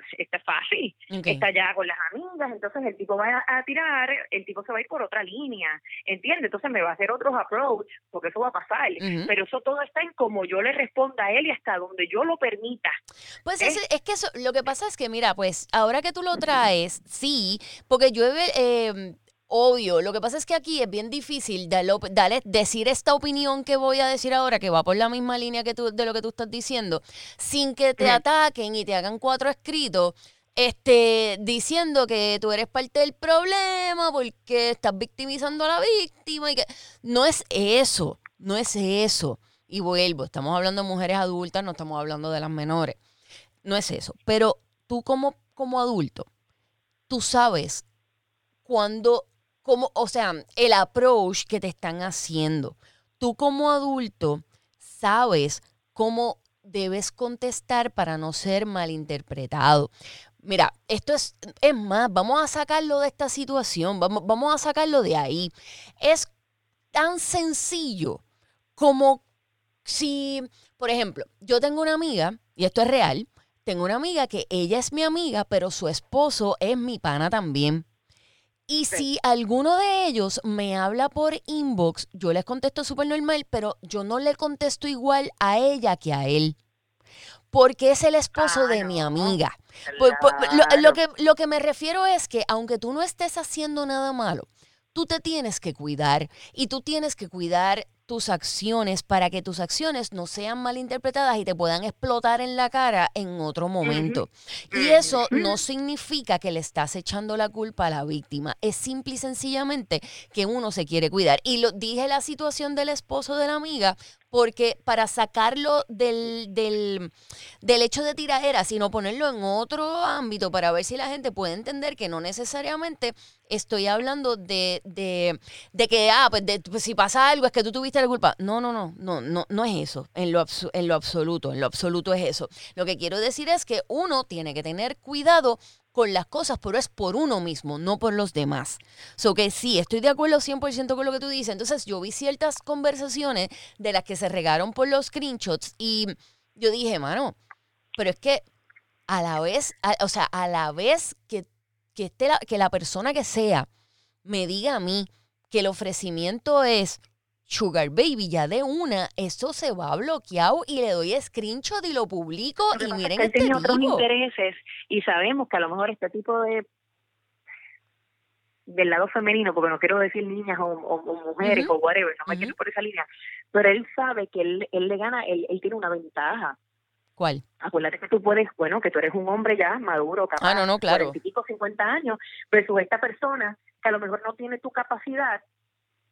fácil, está ya con las amigas, entonces el tipo va a, a tirar, el tipo se va a ir por otra línea, ¿entiendes? Entonces me va a hacer otros approach, porque eso va a pasar. Pero eso todo está en como yo le responda a él y hasta donde yo lo permita. Pues ¿Eh? es, es que eso, lo que pasa es que, mira, pues ahora que tú lo traes, sí, porque yo, eh, obvio, lo que pasa es que aquí es bien difícil darle, op- darle- decir esta opinión que voy a decir ahora, que va por la misma línea que tú, de lo que tú estás diciendo, sin que te ataquen y te hagan cuatro escritos. Este, diciendo que tú eres parte del problema porque estás victimizando a la víctima y que no es eso, no es eso. Y vuelvo, estamos hablando de mujeres adultas, no estamos hablando de las menores. No es eso. Pero tú como, como adulto, tú sabes cuando, como, o sea, el approach que te están haciendo. Tú como adulto sabes cómo debes contestar para no ser malinterpretado. Mira, esto es, es más, vamos a sacarlo de esta situación, vamos, vamos a sacarlo de ahí. Es tan sencillo como si, por ejemplo, yo tengo una amiga, y esto es real, tengo una amiga que ella es mi amiga, pero su esposo es mi pana también. Y Sí. si alguno de ellos me habla por inbox, yo les contesto súper normal, pero yo no le contesto igual a ella que a él. Porque es el esposo Ah, de mi amiga. Por- por- lo, lo que, lo que me refiero es que aunque tú no estés haciendo nada malo, tú te tienes que cuidar y tú tienes que cuidar tus acciones para que tus acciones no sean malinterpretadas y te puedan explotar en la cara en otro momento. Y eso no significa que le estás echando la culpa a la víctima. Es simple y sencillamente que uno se quiere cuidar. Y lo dije la situación del esposo de la amiga porque para sacarlo del, del, del hecho de tiraera, sino ponerlo en otro ámbito para ver si la gente puede entender que no necesariamente estoy hablando de, de, de que, ah, pues, de- pues si pasa algo es que tú tuviste la culpa. No, no, no, no, no, no es eso, en lo, en lo absoluto, en lo absoluto es eso. Lo que quiero decir es que uno tiene que tener cuidado con las cosas, pero es por uno mismo, no por los demás. So que sí, estoy de acuerdo 100% con lo que tú dices. Entonces yo vi ciertas conversaciones de las que se regaron por los screenshots y yo dije, mano, pero es que a la vez, a- o sea, a la vez que, que, esté la, que la persona que sea me diga a mí que el ofrecimiento es Sugar Baby, ya de una, eso se va bloqueado y le doy screenshot y lo publico y pasa es miren que este tenía otros intereses y sabemos que a lo mejor este tipo de del lado femenino, porque no quiero decir niñas o, o- o mujeres o whatever, no me quiero por esa línea, pero él sabe que él, él le gana, él, él tiene una ventaja. ¿Cuál? Acuérdate que tú puedes, bueno, que tú eres un hombre ya maduro, capaz, Ah, no, no, claro. 40 y pico, 50 años, versus esta persona que a lo mejor no tiene tu capacidad,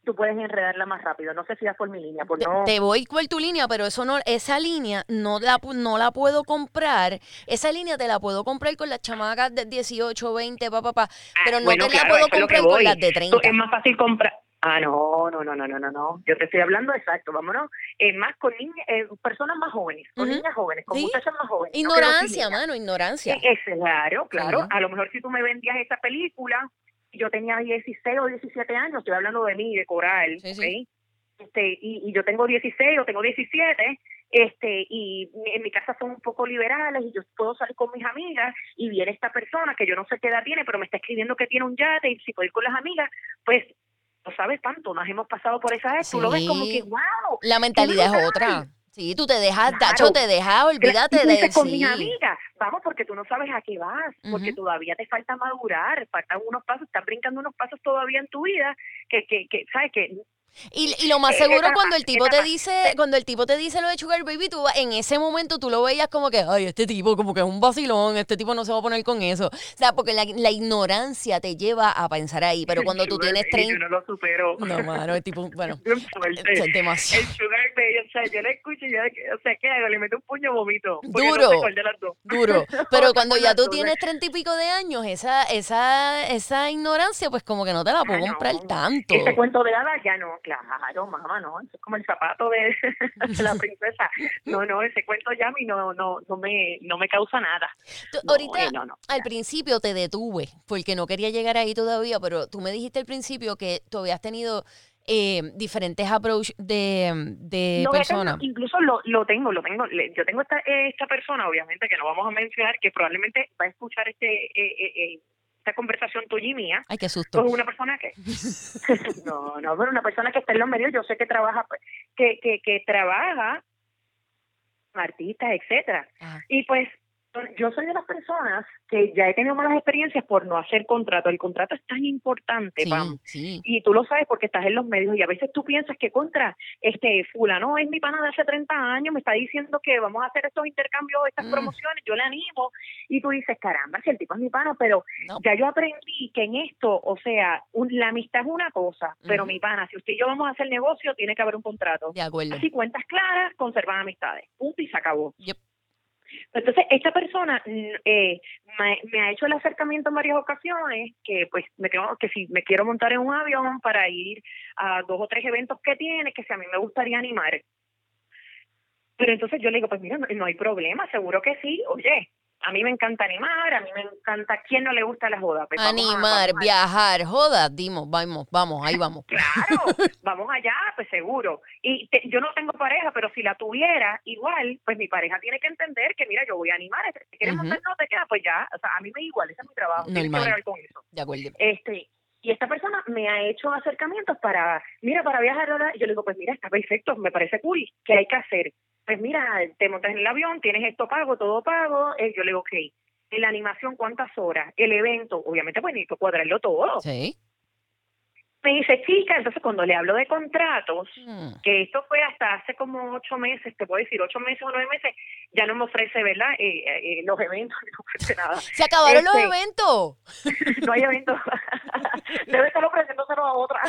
tú puedes enredarla más rápido. No sé si da por mi línea, por Te, no... te voy por tu línea, pero eso no, esa línea no la, pu- no la puedo comprar. Esa línea te la puedo comprar con las chamacas de 18, 20, pa, pa, pa, pero no Ah, bueno, te claro, la puedo comprar con las de Tú- 30. Es más fácil comprar... Ah, no, no, no, no, no, no, no. Yo te estoy hablando exacto, vámonos. Eh, más con niñas, eh, personas más jóvenes, con niñas jóvenes, con Sí. muchachas más jóvenes. Ignorancia, mano, ignorancia. Eh, eh, claro, claro. A lo mejor si tú me vendías esa película, yo tenía 16 o 17 años, estoy hablando de mí, de Coral, Sí, sí. Este, y, y yo tengo 16 o tengo 17, este, y en mi casa son un poco liberales y yo puedo salir con mis amigas y viene esta persona que yo no sé qué edad tiene, pero me está escribiendo que tiene un yate y si puedo ir con las amigas, pues no sabes tanto, nos hemos pasado por esa vez, tú lo ves como Sí. que, wow, La mentalidad es otra. Sí, tú te dejas, Claro. Tacho, te dejas, olvídate Y de dices con sí. mis amigas, vamos porque tú no sabes a qué vas, porque todavía te falta madurar, faltan unos pasos, estás brincando unos pasos todavía en tu vida que, que, que sabes que Y, y lo más Eh, seguro etapa, cuando el tipo te dice, cuando el tipo te dice lo de Sugar Baby, tú en ese momento tú lo veías como que, ay, este tipo como que es un vacilón, este tipo no se va a poner con eso. O sea, porque la, la ignorancia te lleva a pensar ahí, pero cuando tú tienes Baby, 30... Yo no lo supero. No, mano, el tipo, bueno, es El demasiado sugar baby, o sea, yo le escucho y yo, o sea, ¿qué hago? Le meto un puño vomito. Duro. No sé las dos. duro. Pero cuando ya tú tienes treinta y pico de años, esa, esa, esa ignorancia, pues como que no te la puedo Ah, no. comprar tanto. Ese cuento de hadas ya no, claro, mamá, no, eso es como el zapato de, de la princesa. No, no, ese cuento ya a mí no, no, no me, no me causa nada. Tú- No, ahorita, eh, no, no, al principio te detuve, porque no quería llegar ahí todavía, pero tú me dijiste al principio que tú habías tenido eh, diferentes approach de, de No, personas. incluso lo, lo tengo, lo tengo. Yo tengo esta, eh, esta persona, obviamente, que no vamos a mencionar, que probablemente va a escuchar este eh, esta conversación tuya y mía. Ay, qué Pues susto. una persona que no no pero una persona que está en los medios yo sé que trabaja pues, que que, que trabaja artistas etcétera Ajá. y pues yo soy de las personas que ya he tenido malas experiencias por no hacer contrato el contrato es tan importante Sí, Pam. sí. y tú lo sabes porque estás en los medios y a veces tú piensas que contra este fulano es mi pana de hace 30 años me está diciendo que vamos a hacer estos intercambios estas Mm. promociones yo le animo y tú dices caramba si el tipo es mi pana pero No. ya yo aprendí que en esto, o sea, un- la amistad es una cosa, pero mi pana, si usted y yo vamos a hacer negocio, tiene que haber un contrato. De acuerdo. Así cuentas claras, conservan amistades. Punto y se acabó. Yep. Entonces, esta persona mm, eh, me, ha hecho el acercamiento en varias ocasiones que pues me tengo, que si me quiero montar en un avión para ir a dos o tres eventos que tiene, que si a mí me gustaría animar. Pero entonces yo le digo, pues mira, no, no hay problema, seguro que sí. Oye, a mí me encanta animar, a mí me encanta, ¿quién no le gusta la joda? Pues Animar, a- viajar, joda, dimos, vamos, vamos, ahí vamos. Claro, vamos allá, pues seguro. Y te- yo no tengo pareja, pero si la tuviera, igual, pues mi pareja tiene que entender que, mira, yo voy a animar, si quieres Ujú. montar no te queda, pues ya, o sea, a mí me igual, ese es mi trabajo, tienes que Normal. con eso. De acuerdo. Este, y esta persona me ha hecho acercamientos para, mira, para viajar ahora, yo le digo, pues mira, está perfecto, me parece cool, ¿qué hay que hacer? Pues mira, te montas en el avión, tienes esto pago, todo pago, eh, yo le digo, ok, en la animación, ¿cuántas horas? El evento, obviamente, pues necesito cuadrarlo todo. Sí. Me dice, chica, entonces cuando le hablo de contratos, Mm. que esto fue hasta hace como ocho meses, te puedo decir, ocho meses o nueve meses, ya no me ofrece, ¿verdad? Eh, eh, los eventos, no ofrece nada. Se acabaron los Este- eventos. no hay eventos. Debe estar ofreciéndoselo a otra.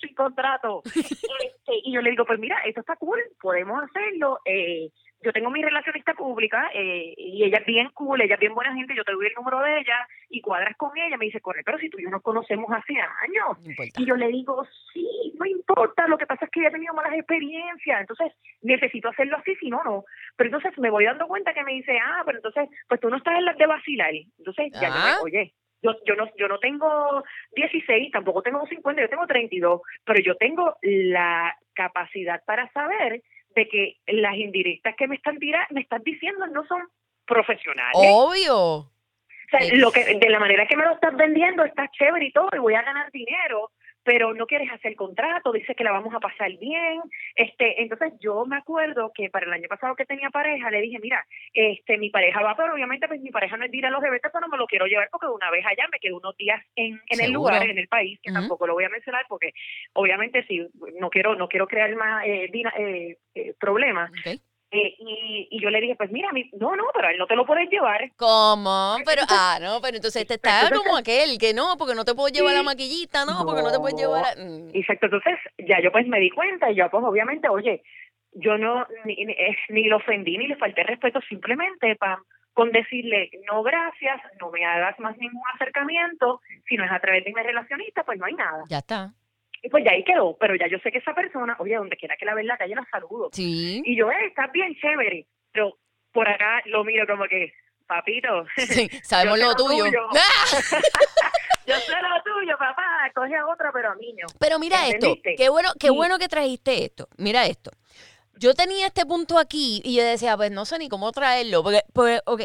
Sin contrato. Este, y yo le digo, pues mira, esto está cool, podemos hacerlo. Eh, yo tengo mi relacionista pública eh, y ella es bien cool, ella es bien buena gente, yo te doy el número de ella y cuadras con ella. Me dice, corre, pero si tú y yo nos conocemos hace años. No. Y yo le digo, sí, no importa, lo que pasa es que ya he tenido malas experiencias, entonces necesito hacerlo así, si no, no. Pero entonces me voy dando cuenta que me dice, ah, pero entonces, pues tú no estás en las de vacilar. Entonces, ya yo Ah. me, oye, yo, yo, no, yo no tengo 16, tampoco tengo 50, yo tengo 32, pero yo tengo la capacidad para saber de que las indirectas que me están tirando, me están diciendo no son profesionales. Obvio. O sea, lo que, de la manera que me lo estás vendiendo, está chévere y todo, y voy a ganar dinero, pero no quieres hacer contrato, dices que la vamos a pasar bien. este Entonces, yo me acuerdo que para el año pasado que tenía pareja, le dije, mira, este mi pareja va, pero obviamente pues mi pareja no es de ir a los eventos, pero no me lo quiero llevar porque de una vez allá me quedo unos días en, en el lugar, en el país, que tampoco lo voy a mencionar porque obviamente si no quiero no quiero crear más eh, eh, eh, problemas. Ok. Eh, y, y yo le dije, pues mira, mi, no, no, pero él no te lo puedes llevar. ¿Cómo? Pero, ah, no, pero entonces te está Entonces- como aquel que no, porque no te puedo llevar la Sí. maquillita, no, porque no te puedes llevar a... Mm. Exacto, entonces ya yo pues me di cuenta y yo pues obviamente, oye, yo no ni, ni, eh, ni lo ofendí ni le falté respeto, simplemente pa, con decirle, no gracias, no me hagas más ningún acercamiento, si no es a través de mi relacionista, pues no hay nada. Ya está. Y pues ya ahí quedó, pero ya yo sé que esa persona, oye, donde quiera que la vea en la calle la saludo. Sí. Y yo, eh, estás bien chévere, pero por acá lo miro como que, papito, Sí, sabemos lo lo tuyo. tuyo. Yo sé lo tuyo, papá, coge a otra, pero a mí no. Pero mira esto, qué bueno, qué Sí. bueno que trajiste esto. Mira esto. Yo tenía este punto aquí y yo decía, pues no sé ni cómo traerlo. Porque, porque ok,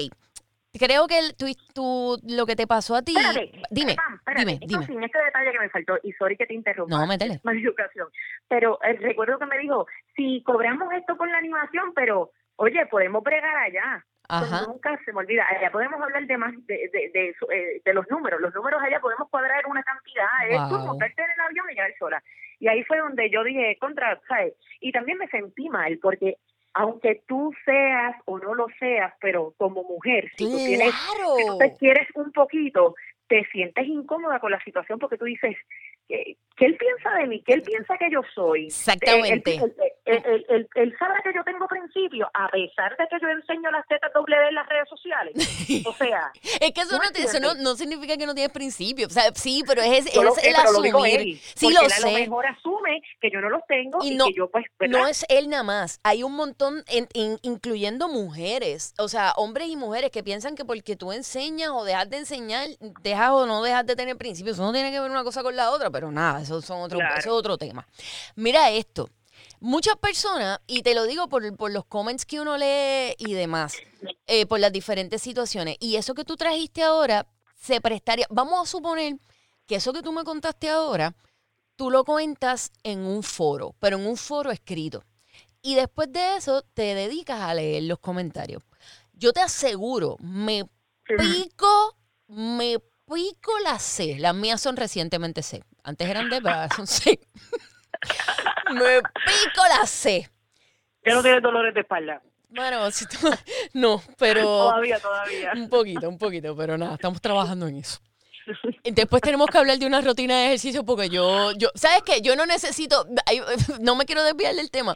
creo que el- tú, tú- lo que te pasó a ti. Espérate, dime, Pam, espérate, dime, esto dime. sin este detalle que me faltó, y sorry que te interrumpa. No, métele. es maleducación. Pero eh, recuerdo que me dijo, si cobramos esto por la animación, pero, oye, podemos bregar allá. Ajá. Nunca se me olvida. Allá podemos hablar de más de, de, de, su- eh, de los números. Los números allá podemos cuadrar una cantidad. Es Wow. como montarte en el avión y llegar sola. Y ahí fue donde yo dije, contra, ¿sabes? Y también me sentí mal porque aunque tú seas o no lo seas, pero como mujer, si tú tienes Claro. si tú te quieres un poquito, te sientes incómoda con la situación porque tú dices, ¿qué, qué él piensa de mí? ¿Qué él piensa que yo soy? Exactamente. Él, él- sabe que yo tengo principios, a pesar de que yo enseño las tetas doble en las redes sociales. O sea, Es que eso, ¿Tú no, te- eso no, significa que no tienes principios. O sea, sí, pero es, lo es sé, el pero lo asumir. él. sí, lo él a lo sé. mejor asume que yo no los tengo Y que yo pues, ¿verdad? No es él nada más. Hay un montón, en- in- incluyendo mujeres, o sea, hombres y mujeres que piensan que porque tú enseñas o dejas de enseñar, dejas o no dejas de tener principios. Eso no tiene que ver una cosa con la otra, pero nada, eso, son otro, Claro. eso es otro tema. Mira esto. Muchas personas, y te lo digo por, por los comments que uno lee y demás, eh, por las diferentes situaciones, y eso que tú trajiste ahora se prestaría, vamos a suponer que eso que tú me contaste ahora, tú lo cuentas en un foro, pero en un foro escrito. Y después de eso te dedicas a leer los comentarios. Yo te aseguro, me pico, me pico las C. Las mías son recientemente C. Antes eran D, pero ahora son C. me pico las C. Ya no tienes dolores de espalda. Bueno, si tú- no, pero Todavía, todavía. un poquito, un poquito, pero nada, estamos trabajando en eso. Después tenemos que hablar de una rutina de ejercicio porque yo, yo, ¿sabes qué? Yo no necesito, hay- no me quiero desviar del tema.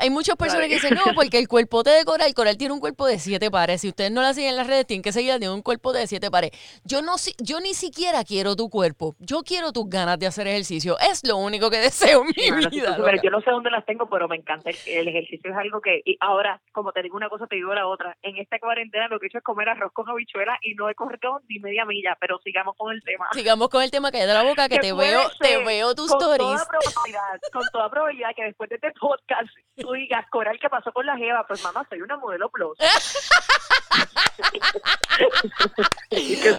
Hay muchas personas que dicen, no, porque el cuerpote de Coral, Coral tiene un cuerpo de siete pares. Si ustedes no la siguen en las redes, tienen que seguirla, tiene un cuerpo de siete pares. Yo no, yo ni siquiera quiero tu cuerpo. Yo quiero tus ganas de hacer ejercicio. Es lo único que deseo en mi vida. pero yo no sé dónde las tengo, pero me encanta. El, el ejercicio es algo que. Y ahora, como te digo una cosa, te digo la otra. En esta cuarentena lo que he hecho es comer arroz con habichuela y no he corrido ni media milla, pero sigamos con el tema. Sigamos con el tema que de la boca, que Que te veo, te veo tus con stories. Toda probabilidad, con toda probabilidad que después de este podcast tú digas, Coral, ¿qué pasó con la Jeva? Pues mamá, soy una modelo plus. que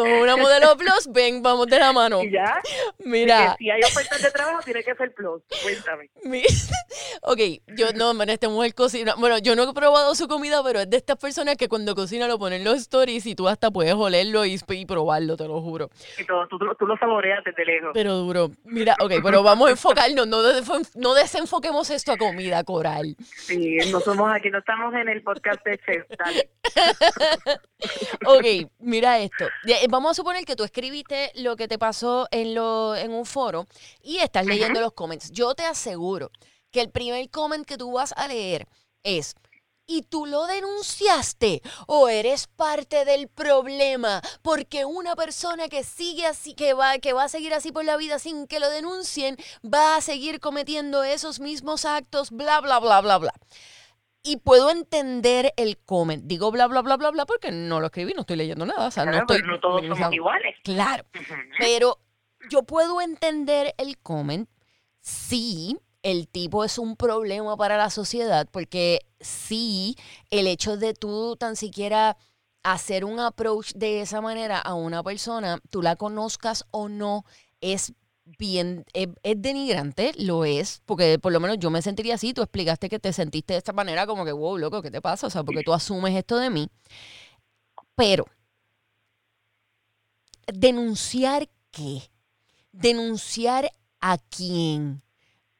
una modelo plus, ven, vamos de la mano. Y ya, Mira, que si hay ofertas de trabajo, tiene que ser plus. Cuéntame. ok, yo no, man, esta mujer cocina. Bueno, yo no he probado su comida, pero es de estas personas que cuando cocina lo ponen en los stories y tú hasta puedes olerlo y, y probarlo, te lo juro. Y todo, tú, tú, lo saboreas desde lejos. Pero duro. Mira, ok, pero vamos a enfocarnos, no, desenfoquemos esto a comida, coral. Sí, no somos aquí, no estamos en el podcast de Chef. Dale. Ok, mira esto. Eh, Vamos a suponer que tú escribiste lo que te pasó en, lo, en un foro y estás leyendo los comments. Yo te aseguro que el primer comment que tú vas a leer es, ¿y tú lo denunciaste o eres parte del problema? Porque una persona que sigue así, que va, que va a seguir así por la vida sin que lo denuncien, va a seguir cometiendo esos mismos actos, bla, bla, bla, bla, bla. Y puedo entender el comment. Digo bla, bla, bla, bla, bla, porque no lo escribí, no estoy leyendo nada. O sea, no estoy. todos somos iguales. Claro. Pero yo puedo entender el comment si el tipo es un problema para la sociedad, porque si el hecho de tú tan siquiera hacer un approach de esa manera a una persona, tú la conozcas o no, es bien, es, es denigrante, lo es, porque por lo menos yo me sentiría así, tú explicaste que te sentiste de esta manera como que, wow, loco, ¿qué te pasa? O sea, porque tú asumes esto de mí. Pero, ¿denunciar qué? ¿Denunciar a quién?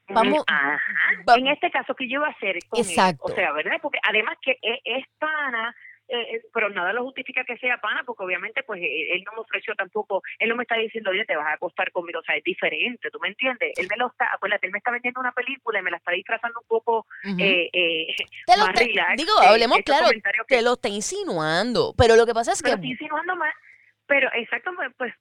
Vamos- Ajá. va- en este caso, ¿qué yo iba a hacer con él? Exacto. O sea, ¿verdad? Porque además que es, es pana eh, eh, pero nada lo justifica que sea pana, porque obviamente pues él no me ofreció tampoco, él no me está diciendo, oye, te vas a acostar conmigo, o sea, es diferente, ¿tú me entiendes? Él me lo está, acuérdate, él me está vendiendo una película y me la está disfrazando un poco eh, eh, Te lo más está- relax, digo, eh, hablemos claro, que- te lo está insinuando, pero lo que pasa es pero que estoy insinuando más, pero exacto, pues,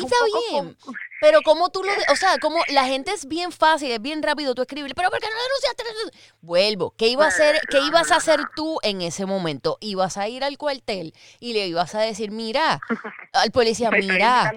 está bien. Pero como tú lo, de- o sea, como la gente es bien fácil, es bien rápido tú escribir, pero ¿por qué no denunciaste? Vuelvo, ¿qué iba a hacer, qué ibas a hacer tú en ese momento? Ibas a ir al cuartel y le ibas a decir, mira, al policía, me mira,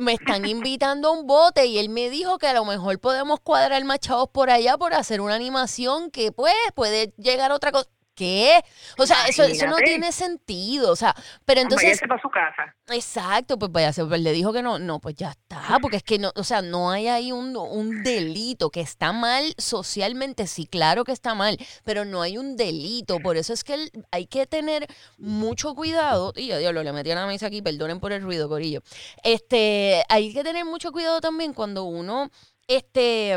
me están invitando a un bote y él me dijo que a lo mejor podemos cuadrar machados por allá por hacer una animación que pues puede llegar a otra cosa. ¿Qué? O sea, eso, eso no tiene sentido. O sea, pero entonces Váyase para su casa. Exacto, pues vaya, pues le dijo que no, no, pues ya está, porque es que no, o sea, no hay ahí un, un delito que está mal socialmente, sí, claro que está mal, pero no hay un delito, por eso es que el- hay que tener mucho cuidado, y yo diablo, le metí a la mesa aquí, perdonen por el ruido, Corillo, este, hay que tener mucho cuidado también cuando uno, este,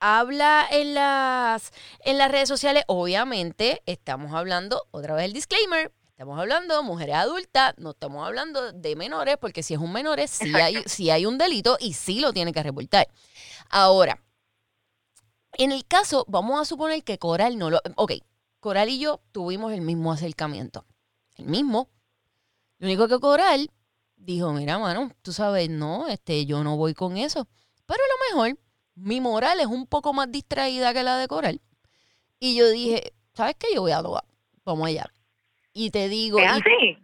habla en las, en las redes sociales, obviamente estamos hablando, otra vez el disclaimer, estamos hablando de mujeres adultas, no estamos hablando de menores, porque si es un menor, sí hay, sí hay un delito y sí lo tiene que reportar. Ahora, en el caso, vamos a suponer que Coral no lo... Ok, Coral y yo tuvimos el mismo acercamiento. El mismo. Lo único que Coral dijo, mira, mano, tú sabes, no, este, yo no voy con eso. Pero a lo mejor mi moral es un poco más distraída que la de Coral. Y yo dije, ¿sabes qué? Yo voy a Doha. Vamos allá. Y te digo, ¿Es así?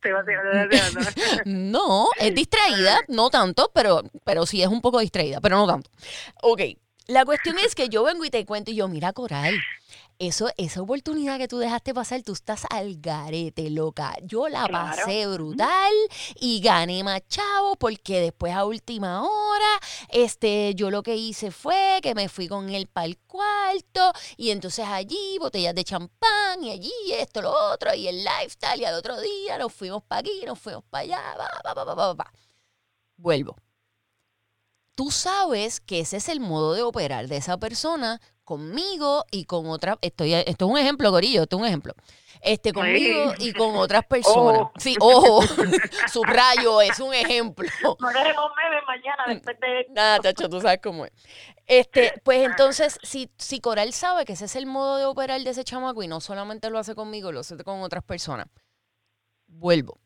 No, es distraída, no tanto, pero, pero sí es un poco distraída, pero no tanto. Ok, la cuestión es que yo vengo y te cuento y yo, mira, Coral, eso, esa oportunidad que tú dejaste pasar, tú estás al garete, loca. Yo la Claro. pasé brutal y gané más chavo porque después a última hora, este, yo lo que hice fue que me fui con él para el cuarto y entonces allí botellas de champán y allí esto, lo otro y el lifestyle y al otro día nos fuimos para aquí, nos fuimos para allá, pa, pa, pa, pa, pa. Vuelvo. Tú sabes que ese es el modo de operar de esa persona conmigo y con otra. Estoy, esto es un ejemplo, Gorillo, esto es un ejemplo. Este conmigo y con otras personas. Sí, ojo, subrayo, es un ejemplo. No haremos memes mañana después de... Nada, tacho, tú sabes cómo es. Este, pues entonces, si, si Coral sabe que ese es el modo de operar de ese chamaco y no solamente lo hace conmigo, lo hace con otras personas, vuelvo.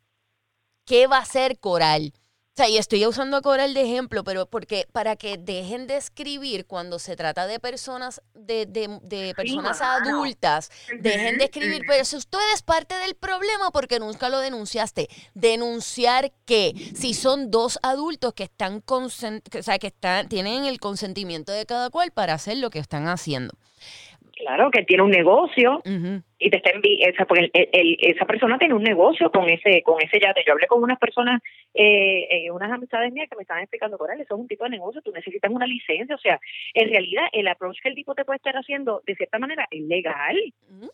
¿Qué va a hacer Coral? O sea, y estoy usando a Coral de ejemplo, pero porque para que dejen de escribir cuando se trata de personas, de, de, de personas adultas, dejen de escribir, pero si usted es parte del problema porque nunca lo denunciaste, denunciar que si son dos adultos que están consen- que, o sea, que están tienen el consentimiento de cada cual para hacer lo que están haciendo. Claro, que tiene un negocio y te está envi esa, porque el- el- esa persona tiene un negocio con ese con ese yate. Yo hablé con unas personas, eh, eh, unas amistades mías que me estaban explicando, Coral, eso es un tipo de negocio, tú necesitas una licencia. O sea, en realidad el approach que el tipo te puede estar haciendo, de cierta manera, es legal. Bueno,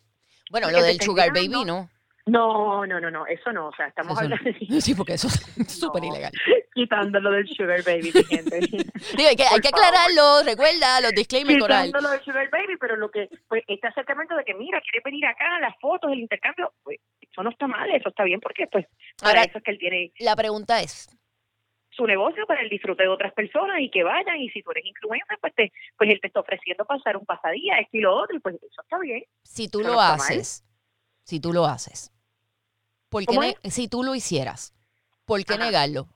Porque lo del sugar baby no. No, no, no, no, eso no. O sea, estamos Eso no. hablando de Sí, porque eso es súper ilegal. quitándolo del sugar baby, mi gente. Digo, hay que, hay que aclararlo, recuerda los disclaimers coral. quitándolo del sugar baby, pero lo que, pues, este acercamiento de que, mira, quiere venir acá, las fotos, el intercambio, pues, eso no está mal, eso está bien, porque, pues, para Ahora- eso es que él tiene La pregunta es, su negocio para el disfrute de otras personas y que vayan, y si tú eres influencer, pues, te, pues él te está ofreciendo pasar un pasadía, esto y lo otro, y pues eso está bien. si tú Eso lo no está haces, si tú lo haces, ¿por qué ¿Cómo ne- si tú lo hicieras, ¿por qué Ajá. negarlo?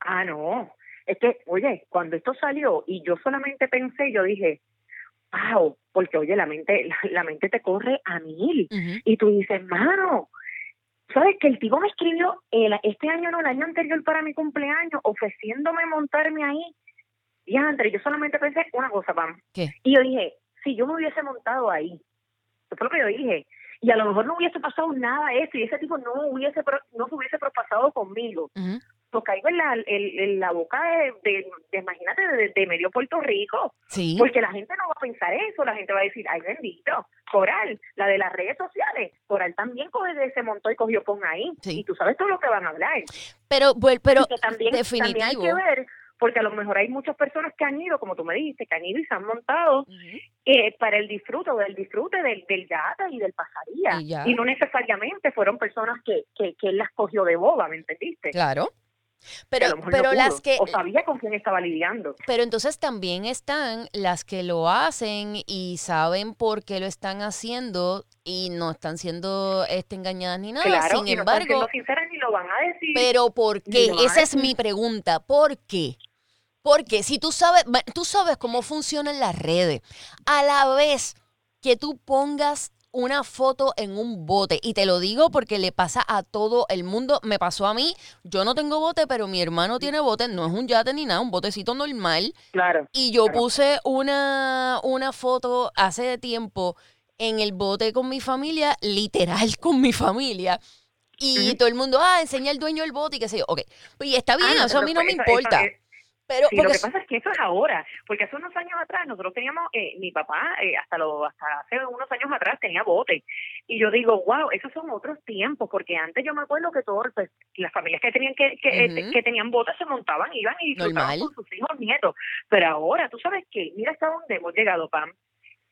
Ah, no. Es que, oye, cuando esto salió y yo solamente pensé, yo dije, wow, porque, oye, la mente, la, la mente te corre a mil. Y tú dices, mano, ¿sabes que el tipo me escribió el, este año, no, el año anterior para mi cumpleaños, ofreciéndome montarme ahí? Y antes, yo solamente pensé una cosa, Pam. ¿Qué? Y yo dije, si yo me hubiese montado ahí, eso fue lo que yo dije, y a lo mejor no hubiese pasado nada de eso, y ese tipo no hubiese no se hubiese propasado conmigo, Ujú. pues caigo en la, en, en la boca de, de, de, imagínate, de, de medio Puerto Rico, Sí. porque la gente no va a pensar eso, la gente va a decir, ay bendito, Coral, la de las redes sociales, Coral también coge de ese montón y cogió pon ahí, Sí. y tú sabes todo lo que van a hablar. Pero, pero que también, hay que ver, porque a lo mejor hay muchas personas que han ido, como tú me dijiste, que han ido y se han montado eh, para el disfrute o del disfrute del, del y del pasaría. Y ya. Y no necesariamente fueron personas que, que, que él las cogió de boba, ¿me entendiste? Claro. Que Pero, no pero las que, O sabía con quién estaba lidiando. pero entonces también están las que lo hacen y saben por qué lo están haciendo y no están siendo este, engañadas ni nada. Claro, Sin y no están embargo, siendo sinceras ni lo van a decir. Pero ¿por qué? Esa es mi pregunta. ¿Por qué? Porque si tú sabes, tú sabes cómo funcionan las redes, a la vez que tú pongas una foto en un bote, y te lo digo porque le pasa a todo el mundo, me pasó a mí, yo no tengo bote, pero mi hermano tiene bote, no es un yate ni nada, un botecito normal, Claro. y yo Claro. puse una, una foto hace tiempo en el bote con mi familia, literal con mi familia. Y todo el mundo, ah, enseña el dueño del bote y qué sé yo. Ok, pues y está bien, Ah, te eso a mí no me importa. eso pero Sí, lo que pasa es que eso es ahora, porque hace unos años atrás nosotros teníamos, eh, mi papá eh, hasta lo, hasta hace unos años atrás tenía bote y yo digo, wow, esos son otros tiempos, porque antes yo me acuerdo que todos pues, las familias que tenían que que, eh, Ujú. que tenían botes se montaban, iban y disfrutaban Normal. con sus hijos nietos, pero ahora tú sabes que mira hasta dónde hemos llegado, Pam.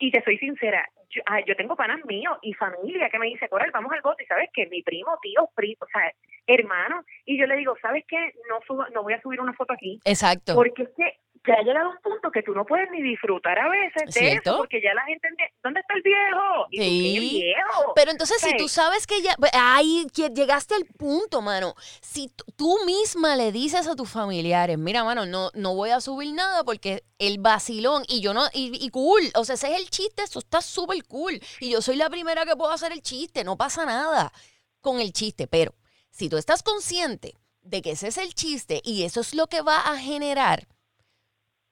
Y te soy sincera, yo, ah, yo tengo panas míos y familia que me dice, Coral, vamos al bote, y sabes que mi primo, tío, primo, o sea, hermano, y yo le digo, ¿sabes qué? No subo, no voy a subir una foto aquí, exacto. porque es que ya ha llegado un punto que tú no puedes ni disfrutar a veces de ¿Cierto? eso, porque ya la gente ¿dónde está el viejo? Y tú, Sí. "¿Qué viejo? Pero entonces, si tú sabes que ya. Ahí que llegaste al punto, mano. Si tú misma le dices a tus familiares, mira, mano, no, no voy a subir nada porque el vacilón. Y yo no. Y, y cool. O sea, ese es el chiste. Eso está súper cool. Y yo soy la primera que puedo hacer el chiste. No pasa nada con el chiste. Pero si tú estás consciente de que ese es el chiste y eso es lo que va a generar,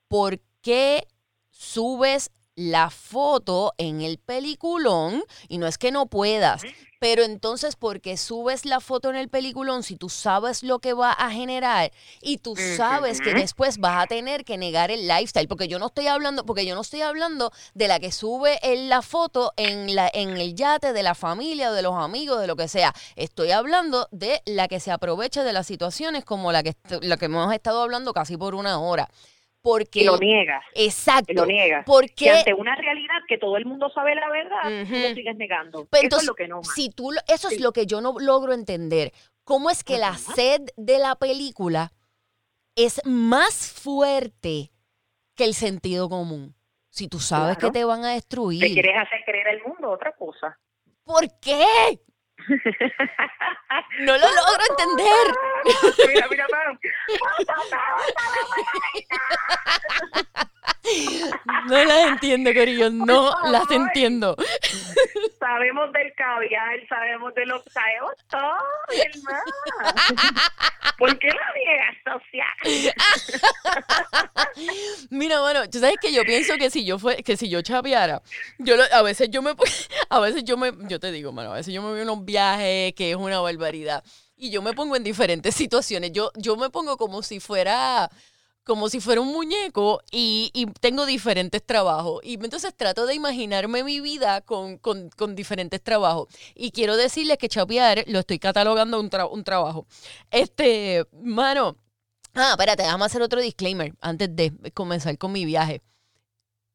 ¿por qué subes la foto en el peliculón? Y no es que no puedas, pero entonces, ¿por qué subes la foto en el peliculón si tú sabes lo que va a generar y tú sabes que después vas a tener que negar el lifestyle? Porque yo no estoy hablando, porque yo no estoy hablando de la que sube el- la foto en, la, en el yate de la familia, de los amigos, de lo que sea. Estoy hablando de la que se aprovecha de las situaciones como la que, la que hemos estado hablando casi por una hora. Porque Y lo niegas, Exacto. y lo niegas. Que Porque ante una realidad que todo el mundo sabe la verdad, tú Ujú. lo sigues negando. Pero eso entonces, es lo que no si tú, eso es lo que yo no logro entender. ¿Cómo es que la Ajá. sed de la película es más fuerte que el sentido común? Si tú sabes Claro. que te van a Te destruir. quieres hacer creer al mundo otra cosa. ¿Por qué? No lo logro entender. mira, mira, Pam. No las entiendo, Corillo. No las entiendo. Del caviar, sabemos de lo sabemos todo, hermano. ¿Por qué la niegas, social? Mira, mano, tú sabes que yo pienso que si yo fue, que si yo chapeara, yo lo- a veces yo me a veces yo me yo te digo, mano, a veces yo me voy a unos viajes que es una barbaridad y yo me pongo en diferentes situaciones. Yo yo me pongo como si fuera como si fuera un muñeco y, y tengo diferentes trabajos. Y entonces trato de imaginarme mi vida con, con- con diferentes trabajos. Y quiero decirles que chapear lo estoy catalogando un, tra- un trabajo. Este, mano, Ah, espérate, déjame hacer otro disclaimer antes de comenzar con mi viaje.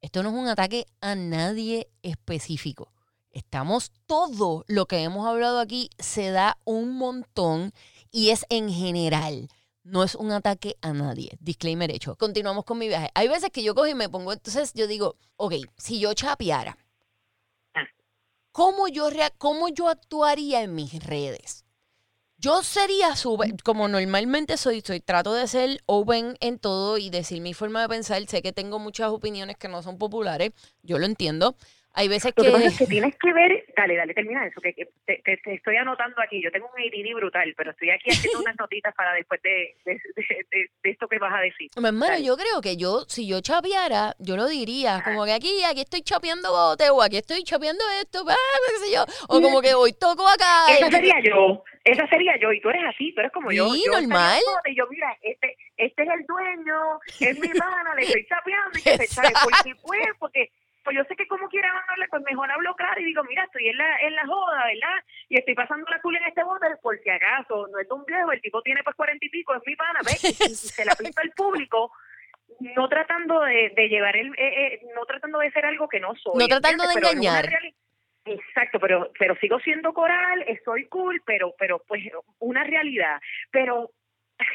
Esto no es un ataque a nadie específico. Estamos, todo lo que hemos hablado aquí se da un montón y es en general. No es un ataque a nadie. Disclaimer hecho. Continuamos con mi viaje. Hay veces que yo cojo y me pongo, entonces yo digo, ok, si yo chapeara, Ah. ¿cómo yo, rea- cómo yo actuaría en mis redes? Yo sería súper, como normalmente soy, soy, trato de ser open en todo y decir mi forma de pensar. Sé que tengo muchas opiniones que no son populares, yo lo entiendo. Hay veces Lo que pasa es que... que tienes que ver, dale, dale, termina eso, que, que te, te- te estoy anotando aquí, yo tengo un ADD brutal, pero estoy aquí haciendo unas notitas para después de, de, de- de- esto que vas a decir. Mi hermano, Dale. yo creo que yo, si yo chapeara, yo lo diría, como que aquí, aquí estoy chapeando bote, o aquí estoy chapeando esto, qué sé yo, o como que hoy toco acá. Esa sería yo, esa sería yo, y tú eres así, tú eres como yo. Sí, yo estaría normal. Y yo, mira, este, este es el dueño, es mi pana, le estoy chapeando y que se. Exacto. Porque, pues, porque, pues yo sé que como quiera no le, pues pues mejor hablo claro y digo, mira, estoy en la, en la joda, ¿verdad? Y estoy pasando la culia en este bote por si acaso, no es de un viejo, el tipo tiene pues cuarenta y pico, es mi pana, ¿ves? Y, se la pinta al público no tratando de, de llevar el, eh, eh, no tratando de ser algo que no soy. No tratando de engañar. Exacto, pero pero sigo siendo coral, estoy cool, pero pero pues una realidad. Pero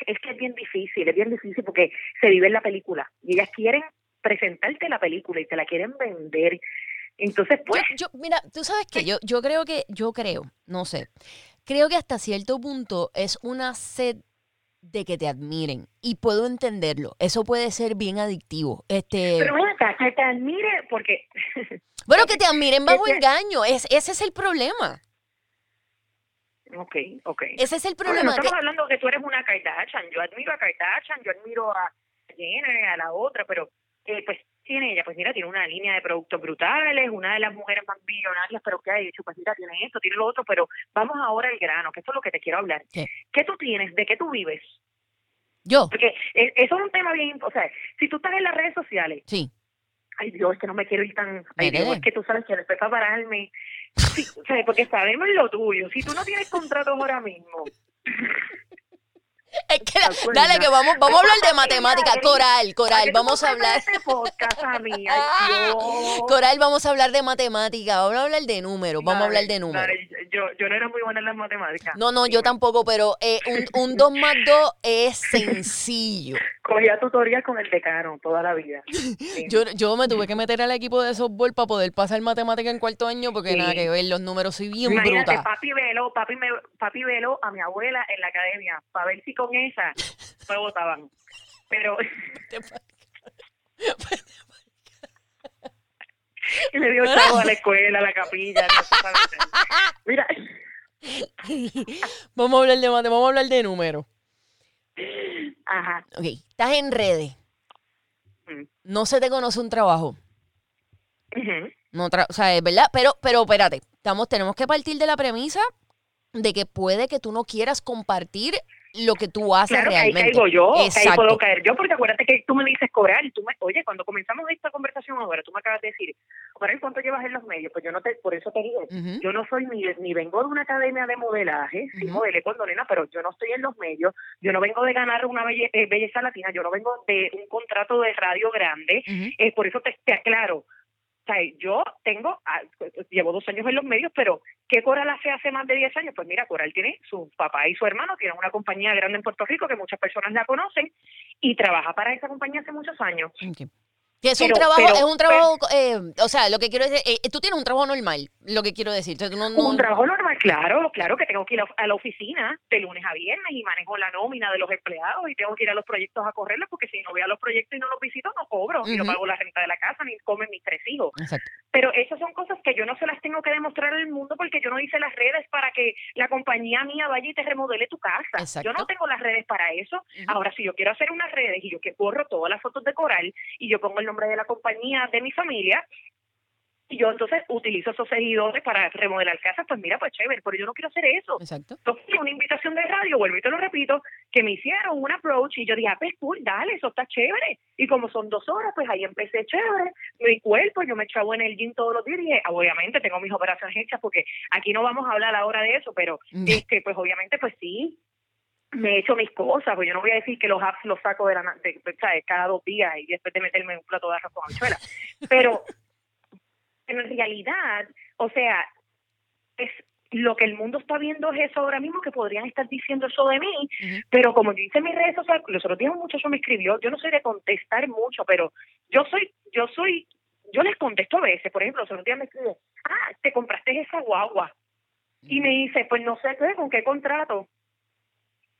es que es bien difícil, es bien difícil porque se vive en la película y ellas quieren presentarte la película y te la quieren vender. Entonces, pues, Yo, yo- mira, tú sabes que yo, yo creo que, yo creo, no sé, creo que hasta cierto punto es una sed de que te admiren y puedo entenderlo. Eso puede ser bien adictivo. Este, pero acá, que te admire porque bueno, que te admiren bajo engaño, es, ese es el problema. Ok, ok. Ese es el Bueno, no problema. estamos que- hablando que tú eres una Kardashian. Yo admiro a Kardashian, yo admiro a Jenner, a la otra, pero eh, pues tiene ella, pues mira, tiene una línea de productos brutales, una de las mujeres más billonarias, pero ¿qué ha hecho? Pues mira, tiene esto, tiene lo otro, pero vamos ahora al grano, que esto es lo que te quiero hablar. ¿Qué? ¿Qué tú tienes? ¿De qué tú vives? yo, Porque eh, eso es un tema bien, o sea, si tú estás en las redes sociales, sí. ay Dios, es que no me quiero ir tan, ay. Dios, es que tú sabes que después para pararme, sí, o sea, porque sabemos lo tuyo, si tú no tienes contratos ahora mismo, Es que, dale, que vamos, vamos a hablar de matemática. Coral, ¿para coral, vamos a hablar. Este. Coral, vamos a hablar de matemática, vamos a hablar de números, vamos a hablar de números. yo, yo no era muy buena en las matemáticas. No, no, yo tampoco, pero eh, un, un 2 más 2 es sencillo. Cogía tutorial con el decano toda la vida. Sí. Yo, yo me tuve que meter al equipo de softball para poder pasar matemática en cuarto año porque Sí. nada que ver, los números soy bien Imagínate, bruta. papi veló, papi, me, papi veló a mi abuela en la academia para ver si con esa me votaban. Pero y le dio chavo a la escuela, a la capilla. no. Mira, Vamos a hablar de matemática, vamos a hablar de números. ajá. Ok, estás en redes, Mm. no se te conoce un trabajo. Ujú. No tra- o sea, es verdad, pero, pero espérate, estamos, tenemos que partir de la premisa de que puede que tú no quieras compartir lo que tú haces Claro, que ahí realmente. caigo yo, ahí puedo caer yo, porque acuérdate que tú me dices cobrar y tú me, oye, cuando comenzamos esta conversación ahora, tú me acabas de decir, ¿cuánto llevas en los medios? Pues yo no te, por eso te digo, yo no soy ni, ni vengo de una academia de modelaje, sí Ujú. modelé cuando nena, pero yo no estoy en los medios, yo no vengo de ganar una belle- eh, belleza latina, yo no vengo de un contrato de radio grande, eh, por eso te, te aclaro. Sea, yo tengo, ah, llevo dos años en los medios, pero ¿qué Coral hace hace más de 10 años? Pues mira, Coral tiene su papá y su hermano, tienen una compañía grande en Puerto Rico que muchas personas la conocen y trabaja para esa compañía hace muchos años. Que es un trabajo, pero, es un trabajo, eh, o sea, lo que quiero decir, eh, tú tienes un trabajo normal, lo que quiero decir. No- no- Un trabajo normal, claro, claro que tengo que ir a- la oficina de lunes a viernes y manejo la nómina de los empleados y tengo que ir a los proyectos a correrlos porque si no voy a los proyectos y no los visito no cobro y no pago la renta de la casa ni comen mis tres hijos. Exacto. Pero esas son cosas que yo no se las tengo que demostrar al mundo porque yo no hice las redes para que la compañía mía vaya y te remodele tu casa. Exacto. Yo no tengo las redes para eso. Ahora, si yo quiero hacer unas redes y yo que borro todas las fotos de Coral y yo pongo el nombre de la compañía de mi familia, y yo entonces utilizo esos seguidores para remodelar casas, pues mira, pues chévere, pero yo no quiero hacer eso. Exacto. Entonces, una invitación de radio, vuelvo y te lo repito, que me hicieron un approach y yo dije, ah, pues cool, dale, eso está chévere. Y como son dos horas, pues ahí empecé chévere. Mi cuerpo, yo me echaba en el gym todos los días y dije, obviamente tengo mis operaciones hechas porque aquí no vamos a hablar ahora de eso, pero Mm. este pues obviamente pues sí, me he hecho mis cosas, pues yo no voy a decir que los apps los saco de la de, cada dos días y después de meterme en un plato de arroz con habichuela. Pero en realidad, o sea, es lo que el mundo está viendo es eso ahora mismo que podrían estar diciendo eso de mí, pero como yo hice en mis redes sociales, los otros días un muchacho me escribió, yo no soy de contestar mucho, pero yo soy, yo soy, yo les contesto a veces, por ejemplo, los otros días me escribe, ah, te compraste esa guagua, y me dice, pues no sé qué, con qué contrato.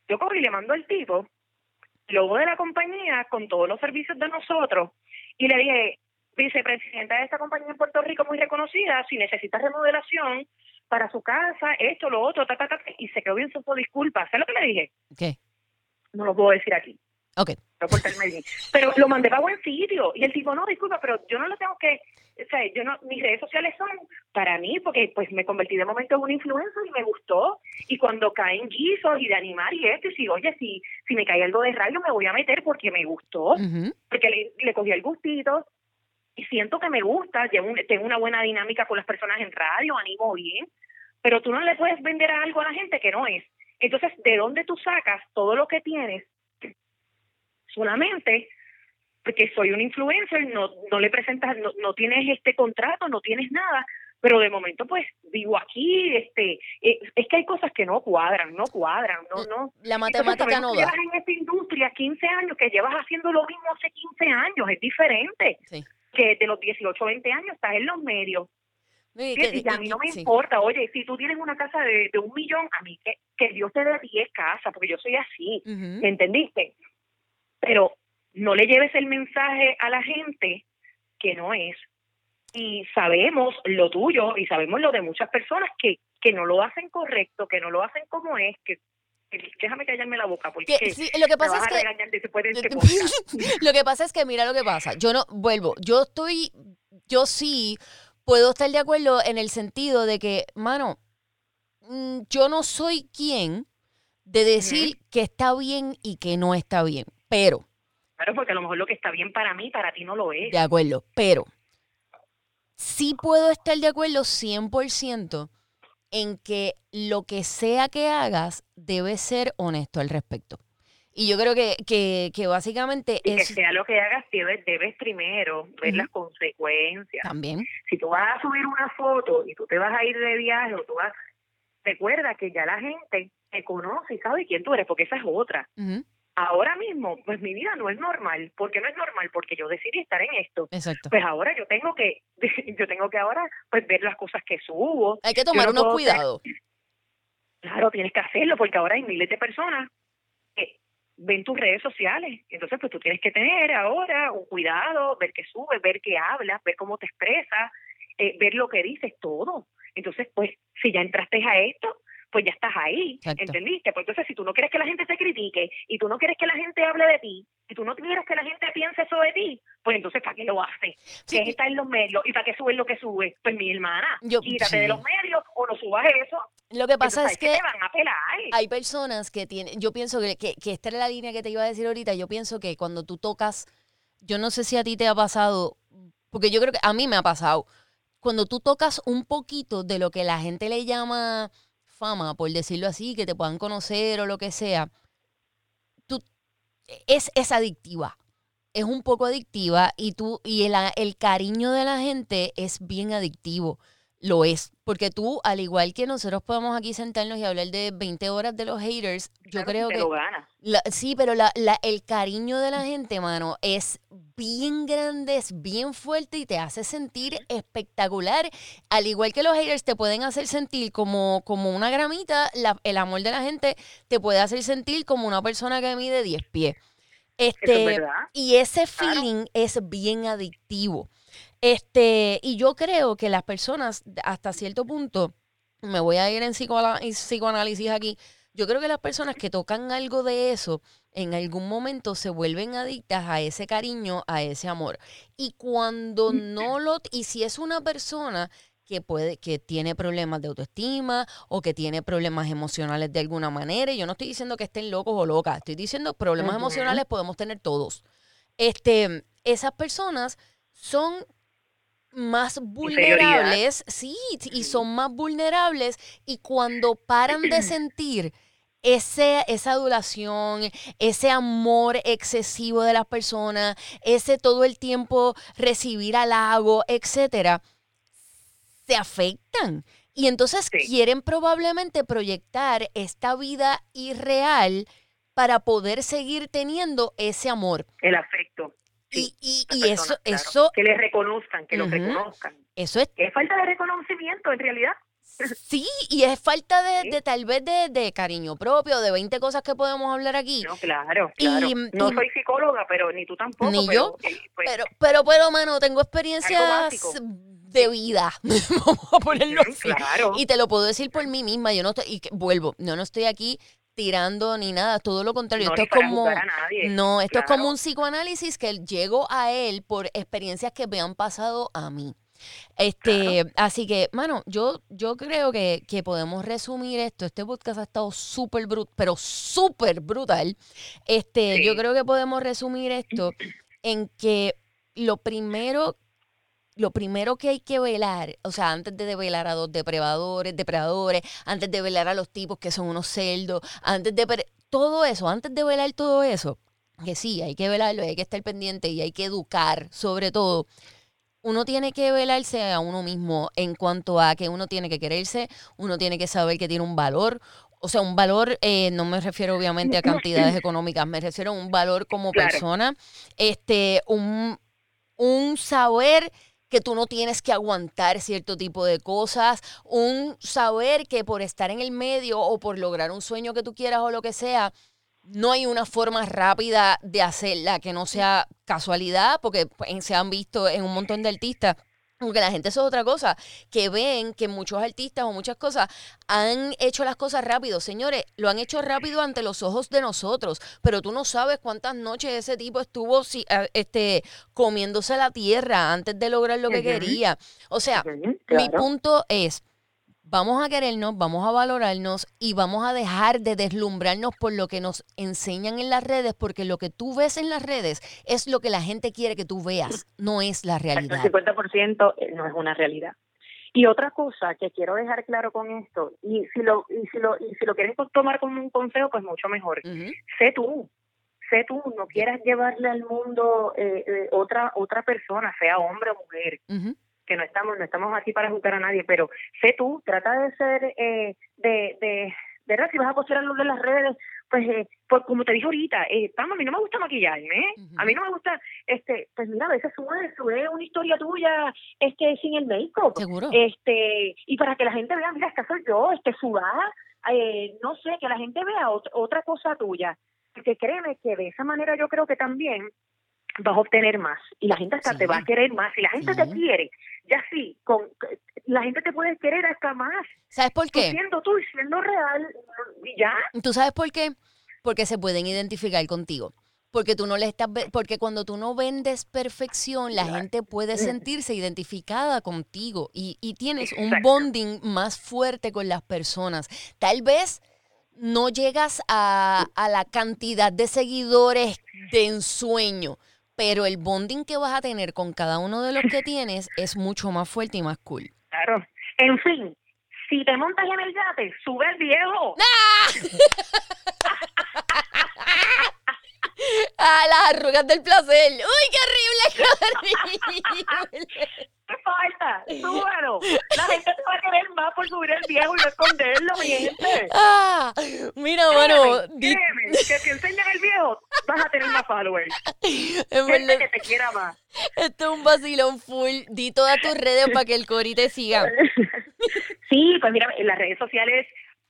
Yo cojo y le mando al tipo, logo de la compañía, con todos los servicios de nosotros, y le dije, vicepresidenta de esta compañía en Puerto Rico muy reconocida, si necesita remodelación para su casa, esto, lo otro, ta, ta, ta, y se quedó bien su disculpa. ¿Sabes lo que le dije? ¿Qué? No lo puedo decir aquí. Ok. Pero lo mandé para buen sitio. Y el tipo, no, disculpa, pero yo no lo tengo que, o sea, yo no, mis redes sociales son para mí, porque pues me convertí de momento en una influencer y me gustó. Y cuando caen guisos y de animar y esto, y si, oye, si, si me cae algo de radio, me voy a meter porque me gustó, porque le, le cogí el gustito. y siento que me gusta, llevo un- tengo una buena dinámica con las personas en radio, animo bien, pero tú no le puedes vender algo a la gente que no es. Entonces, ¿de dónde tú sacas todo lo que tienes? Solamente porque soy un influencer, no, no le presentas, no, no tienes este contrato, no tienes nada, pero de momento pues vivo aquí, este, eh, es que hay cosas que no cuadran, no cuadran, no, no. La matemática no llevas en esta industria 15 años, que llevas haciendo lo mismo hace 15 años, es diferente Sí. que de los 18 o 20 años estás en los medios. Que- y a mí no me importa, oye, si tú tienes una casa de, de un millón, a mí que, que Dios te dé 10 casas, porque yo soy así. ¿me entendiste? Pero no le lleves el mensaje a la gente que no es. Y sabemos lo tuyo y sabemos lo de muchas personas que, que no lo hacen correcto, que no lo hacen como es, que, déjame callarme la boca porque Que- sí, lo que pasa es que este lo que pasa es que mira lo que pasa. Yo no vuelvo. Yo estoy, yo sí puedo estar de acuerdo en el sentido de que, mano, mm, yo no soy quien de decir que está bien y que no está bien. Pero, Claro, porque a lo mejor lo que está bien para mí, para ti no lo es. de acuerdo, pero sí puedo estar de acuerdo 100% en que lo que sea que hagas debe ser honesto al respecto. Y yo creo que, que, que básicamente Y que es sea lo que hagas, debes, debes primero ver las consecuencias. también. Si tú vas a subir una foto y tú te vas a ir de viaje o tú vas, recuerda que ya la gente te conoce y sabe quién tú eres, porque esa es otra. Ujú, Ahora mismo, pues mi vida no es normal. ¿Por qué no es normal? Porque yo decidí estar en esto. Exacto. Pues ahora yo tengo que, yo tengo que ahora pues ver las cosas que subo. Hay que tomar no unos ser- cuidados. Claro, tienes que hacerlo porque ahora hay miles de personas que ven tus redes sociales. Entonces, pues tú tienes que tener ahora un cuidado, ver qué subes, ver qué hablas, ver cómo te expresas, eh, ver lo que dices, todo. Entonces, pues, si ya entraste a esto, pues ya estás ahí, Exacto. ¿entendiste? Pues entonces, si tú no quieres que la gente te critique y tú no quieres que la gente hable de ti y tú no quieres que la gente piense eso de ti, pues entonces, ¿para qué lo haces? Sí. Que es estar en los medios y para qué subes lo que subes. Pues mi hermana, Yo- quítate sí. de los medios o no subas eso. Lo que pasa Entonces, es que van a pelar. hay personas que tienen, yo pienso que, que, que esta era la línea que te iba a decir ahorita, yo pienso que cuando tú tocas, yo no sé si a ti te ha pasado, porque yo creo que a mí me ha pasado, cuando tú tocas un poquito de lo que la gente le llama fama, por decirlo así, que te puedan conocer o lo que sea, tú, es, es adictiva. Es un poco adictiva y tú y el, el cariño de la gente es bien adictivo. Lo es. Porque tú, al igual que nosotros podemos aquí sentarnos y hablar de 20 horas de los haters, yo Claro, creo te que... lo ganas. La- sí, pero la, la- el cariño de la gente, mano, es bien grande, es bien fuerte y te hace sentir espectacular. Al igual que los haters te pueden hacer sentir como, como una gramita, la- el amor de la gente te puede hacer sentir como una persona que mide 10 pies. Este, es y ese Claro. feeling es bien adictivo. Este, y yo creo que las personas, hasta cierto punto, me voy a ir en psicoanálisis aquí, yo creo que las personas que tocan algo de eso, en algún momento se vuelven adictas a ese cariño, a ese amor. Y cuando no lo, y si es una persona que puede, que tiene problemas de autoestima o que tiene problemas emocionales de alguna manera, y yo no estoy diciendo que estén locos o locas, estoy diciendo problemas emocionales podemos tener todos. Este, esas personas son más vulnerables, sí, y son más vulnerables y cuando paran de sentir ese, esa adulación, ese amor excesivo de las personas, ese todo el tiempo recibir halago, etcétera, se afectan. Y entonces Sí. quieren probablemente proyectar esta vida irreal para poder seguir teniendo ese amor. El afecto. Y, y, y eso, claro. eso, Que le reconozcan, que lo Ujú. reconozcan. eso es Es falta de reconocimiento, en realidad. Sí, y es falta de, Sí. de tal vez de, de cariño propio, de 20 cosas que podemos hablar aquí. No, claro, Y- claro. no y- soy psicóloga, pero ni tú tampoco. Ni pero, yo, pues, Pero, pero, pero, mano, tengo experiencias de vida, vamos a ponerlo así. claro. Y te lo puedo decir por mí misma, yo no estoy, y que- vuelvo, no, no estoy aquí tirando ni nada, todo lo contrario, no, esto es como... a nadie. No, esto es como un psicoanálisis que llego a él por experiencias que me han pasado a mí. Este, así que, mano, yo, yo creo que, que podemos resumir esto. Este podcast ha estado súper brutal, pero súper brutal. Este, Sí. yo creo que podemos resumir esto en que lo primero lo primero que hay que velar, o sea, antes de velar a dos depredadores, depredadores, antes de velar a los tipos que son unos celdos, antes de todo eso, antes de velar todo eso, que sí, hay que velarlo, hay que estar pendiente y hay que educar, sobre todo. Uno tiene que velarse a uno mismo en cuanto a que uno tiene que quererse, uno tiene que saber que tiene un valor, o sea, un valor, eh, no me refiero obviamente a cantidades económicas, me refiero a un valor como persona, este, un, un saber que tú no tienes que aguantar cierto tipo de cosas, un saber que por estar en el medio o por lograr un sueño que tú quieras o lo que sea, no hay una forma rápida de hacerla que no sea casualidad, porque pues, se han visto en un montón de artistas porque la gente eso es otra cosa, que ven que muchos artistas o muchas cosas han hecho las cosas rápido. Señores, lo han hecho rápido ante los ojos de nosotros, pero tú no sabes cuántas noches ese tipo estuvo este, comiéndose la tierra antes de lograr lo que quería. O sea, mi punto es, vamos a querernos, vamos a valorarnos y vamos a dejar de deslumbrarnos por lo que nos enseñan en las redes, porque lo que tú ves en las redes es lo que la gente quiere que tú veas, no es la realidad. El 50% eh, no es una realidad. Y otra cosa que quiero dejar claro con esto, y si lo, y si lo, y si lo quieres tomar como un consejo, pues mucho mejor. Sé tú, sé tú, no quieras llevarle al mundo eh, eh, otra otra persona, sea hombre o mujer que no estamos no estamos aquí para juzgar a nadie, pero sé tú, trata de ser, eh, de, de, verdad, si vas a postear algo en las redes, pues, eh, pues como te dije ahorita, eh, a mí no me gusta maquillarme, ¿eh? a mí no me gusta, este, pues mira, a veces sube, sube una historia tuya, este, sin el make-up, ¿Seguro? este, y para que la gente vea, mira, esta soy yo, este, sudada, eh, no sé, que la gente vea otra cosa tuya, porque créeme que de esa manera yo creo que también vas a obtener más y la gente hasta te va a querer más. Si la gente te quiere, ya sí, con, la gente te puede querer hasta más. ¿Sabes por qué? siendo tú y siendo real y ya. ¿Tú sabes por qué? Porque se pueden identificar contigo. Porque tú no le estás porque cuando tú no vendes perfección, la gente puede sentirse identificada contigo y, y tienes un bonding más fuerte con las personas. Tal vez no llegas a, a la cantidad de seguidores de ensueño, pero el bonding que vas a tener con cada uno de los que tienes es mucho más fuerte y más cool. Claro. En fin, si te montas en el yate, sube el viejo. ¡Ah! ah, las arrugas del placer. ¡Uy, qué horrible! ¡Qué horrible! ¿Qué falta? Súbelo. La gente te va a querer más por subir el viejo y no esconderlo, mi gente. Ah, mira, bueno. Créeme, que si enseñas el viejo, vas a tener más followers. gente que te quiera más. Esto es un vacilón full. Di todas tus redes para que el Cori te siga. sí, pues mira, en las redes sociales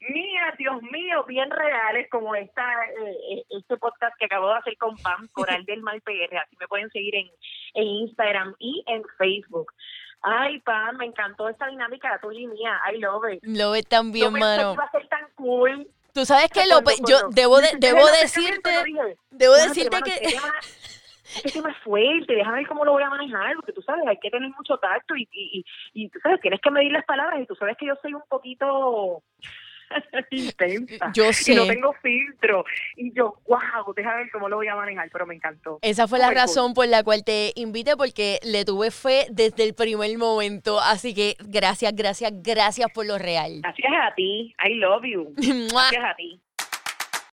mías, Dios mío, bien reales, como esta eh, eh, este podcast que acabo de hacer con Pam, Coral del Mal PR. Así me pueden seguir en, en Instagram y en Facebook. Ay, Pam, me encantó esta dinámica tuya y mía. I love it. Lo ves también, no mano. iba a ser tan cool. Tú sabes que lo, yo debo de, debo decirte, debo decirte que este tema es fuerte, déjame ver cómo lo voy a manejar, porque tú sabes, hay que tener mucho tacto y, y, y, tú sabes, tienes que medir las palabras y tú sabes que yo soy un poquito intensa. Yo sé. Y no tengo filtro. Y yo, wow, déjame ver cómo lo voy a manejar, pero me encantó. Esa fue la razón por la cual te invité, porque le tuve fe desde el primer momento. Así que gracias, gracias, gracias por lo real. Gracias a ti. I love you. gracias a ti.